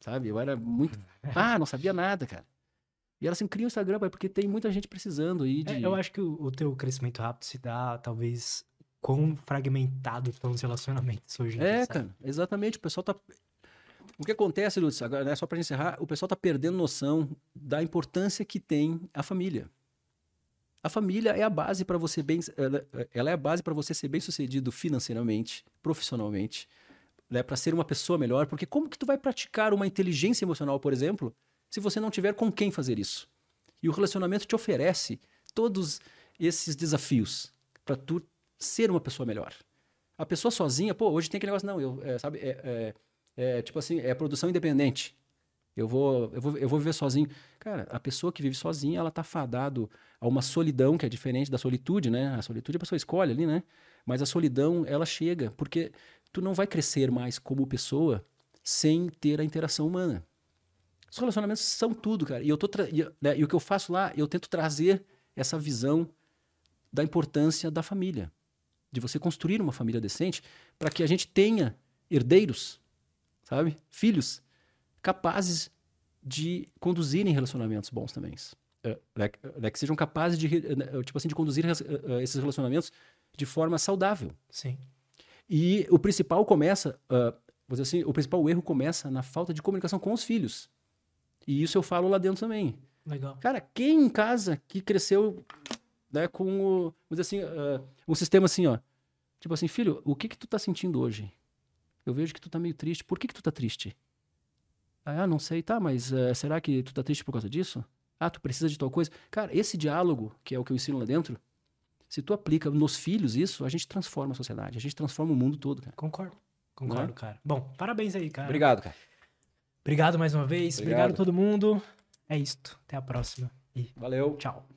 Sabe? Eu era muito. Ah, não sabia nada, cara. E ela assim, cria um Instagram, pai, porque tem muita gente precisando aí de. É, eu acho que o, o teu crescimento rápido se dá, talvez, quão fragmentado estão os relacionamentos hoje em é, dia. É, cara, exatamente. O pessoal tá. O que acontece, Lutz, agora, né, só para encerrar, o pessoal está perdendo noção da importância que tem a família. A família é a base para você bem, ela, é a base para você ser bem sucedido financeiramente, profissionalmente, né, para ser uma pessoa melhor. Porque como que tu vai praticar uma inteligência emocional, por exemplo, se você não tiver com quem fazer isso? E o relacionamento te oferece todos esses desafios para tu ser uma pessoa melhor. A pessoa sozinha, pô, hoje tem aquele negócio, não, eu, é, sabe, é, é é, tipo assim, é produção independente. Eu vou, eu, vou, eu vou viver sozinho. Cara, a pessoa que vive sozinha, ela tá fadado a uma solidão que é diferente da solitude, né? A solitude a pessoa escolhe ali, né? Mas a solidão, ela chega, porque tu não vai crescer mais como pessoa sem ter a interação humana. Os relacionamentos são tudo, cara. E, eu tô e, né, e o que eu faço lá, eu tento trazer essa visão da importância da família. De você construir uma família decente para que a gente tenha herdeiros sabe? Filhos capazes de conduzirem relacionamentos bons também. É, né, né, que sejam capazes de, né, tipo assim, de conduzir uh, esses relacionamentos de forma saudável. Sim. E o principal começa, uh, vou dizer assim, o principal erro começa na falta de comunicação com os filhos. E isso eu falo lá dentro também. Legal. Cara, quem em casa que cresceu né, com o, vamos dizer assim, uh, um sistema assim, ó, tipo assim, filho, o que que tu tá sentindo hoje? Eu vejo que tu tá meio triste. Por que que tu tá triste? Ah, não sei, tá, mas uh, será que tu tá triste por causa disso? Ah, tu precisa de tal coisa? Cara, esse diálogo, que é o que eu ensino lá dentro, se tu aplica nos filhos isso, a gente transforma a sociedade, a gente transforma o mundo todo, cara. Concordo. Concordo, é? cara. Bom, parabéns aí, cara. Obrigado, cara. Obrigado mais uma vez. Obrigado, Obrigado a todo mundo. É isto. Até a próxima. E Valeu. Tchau.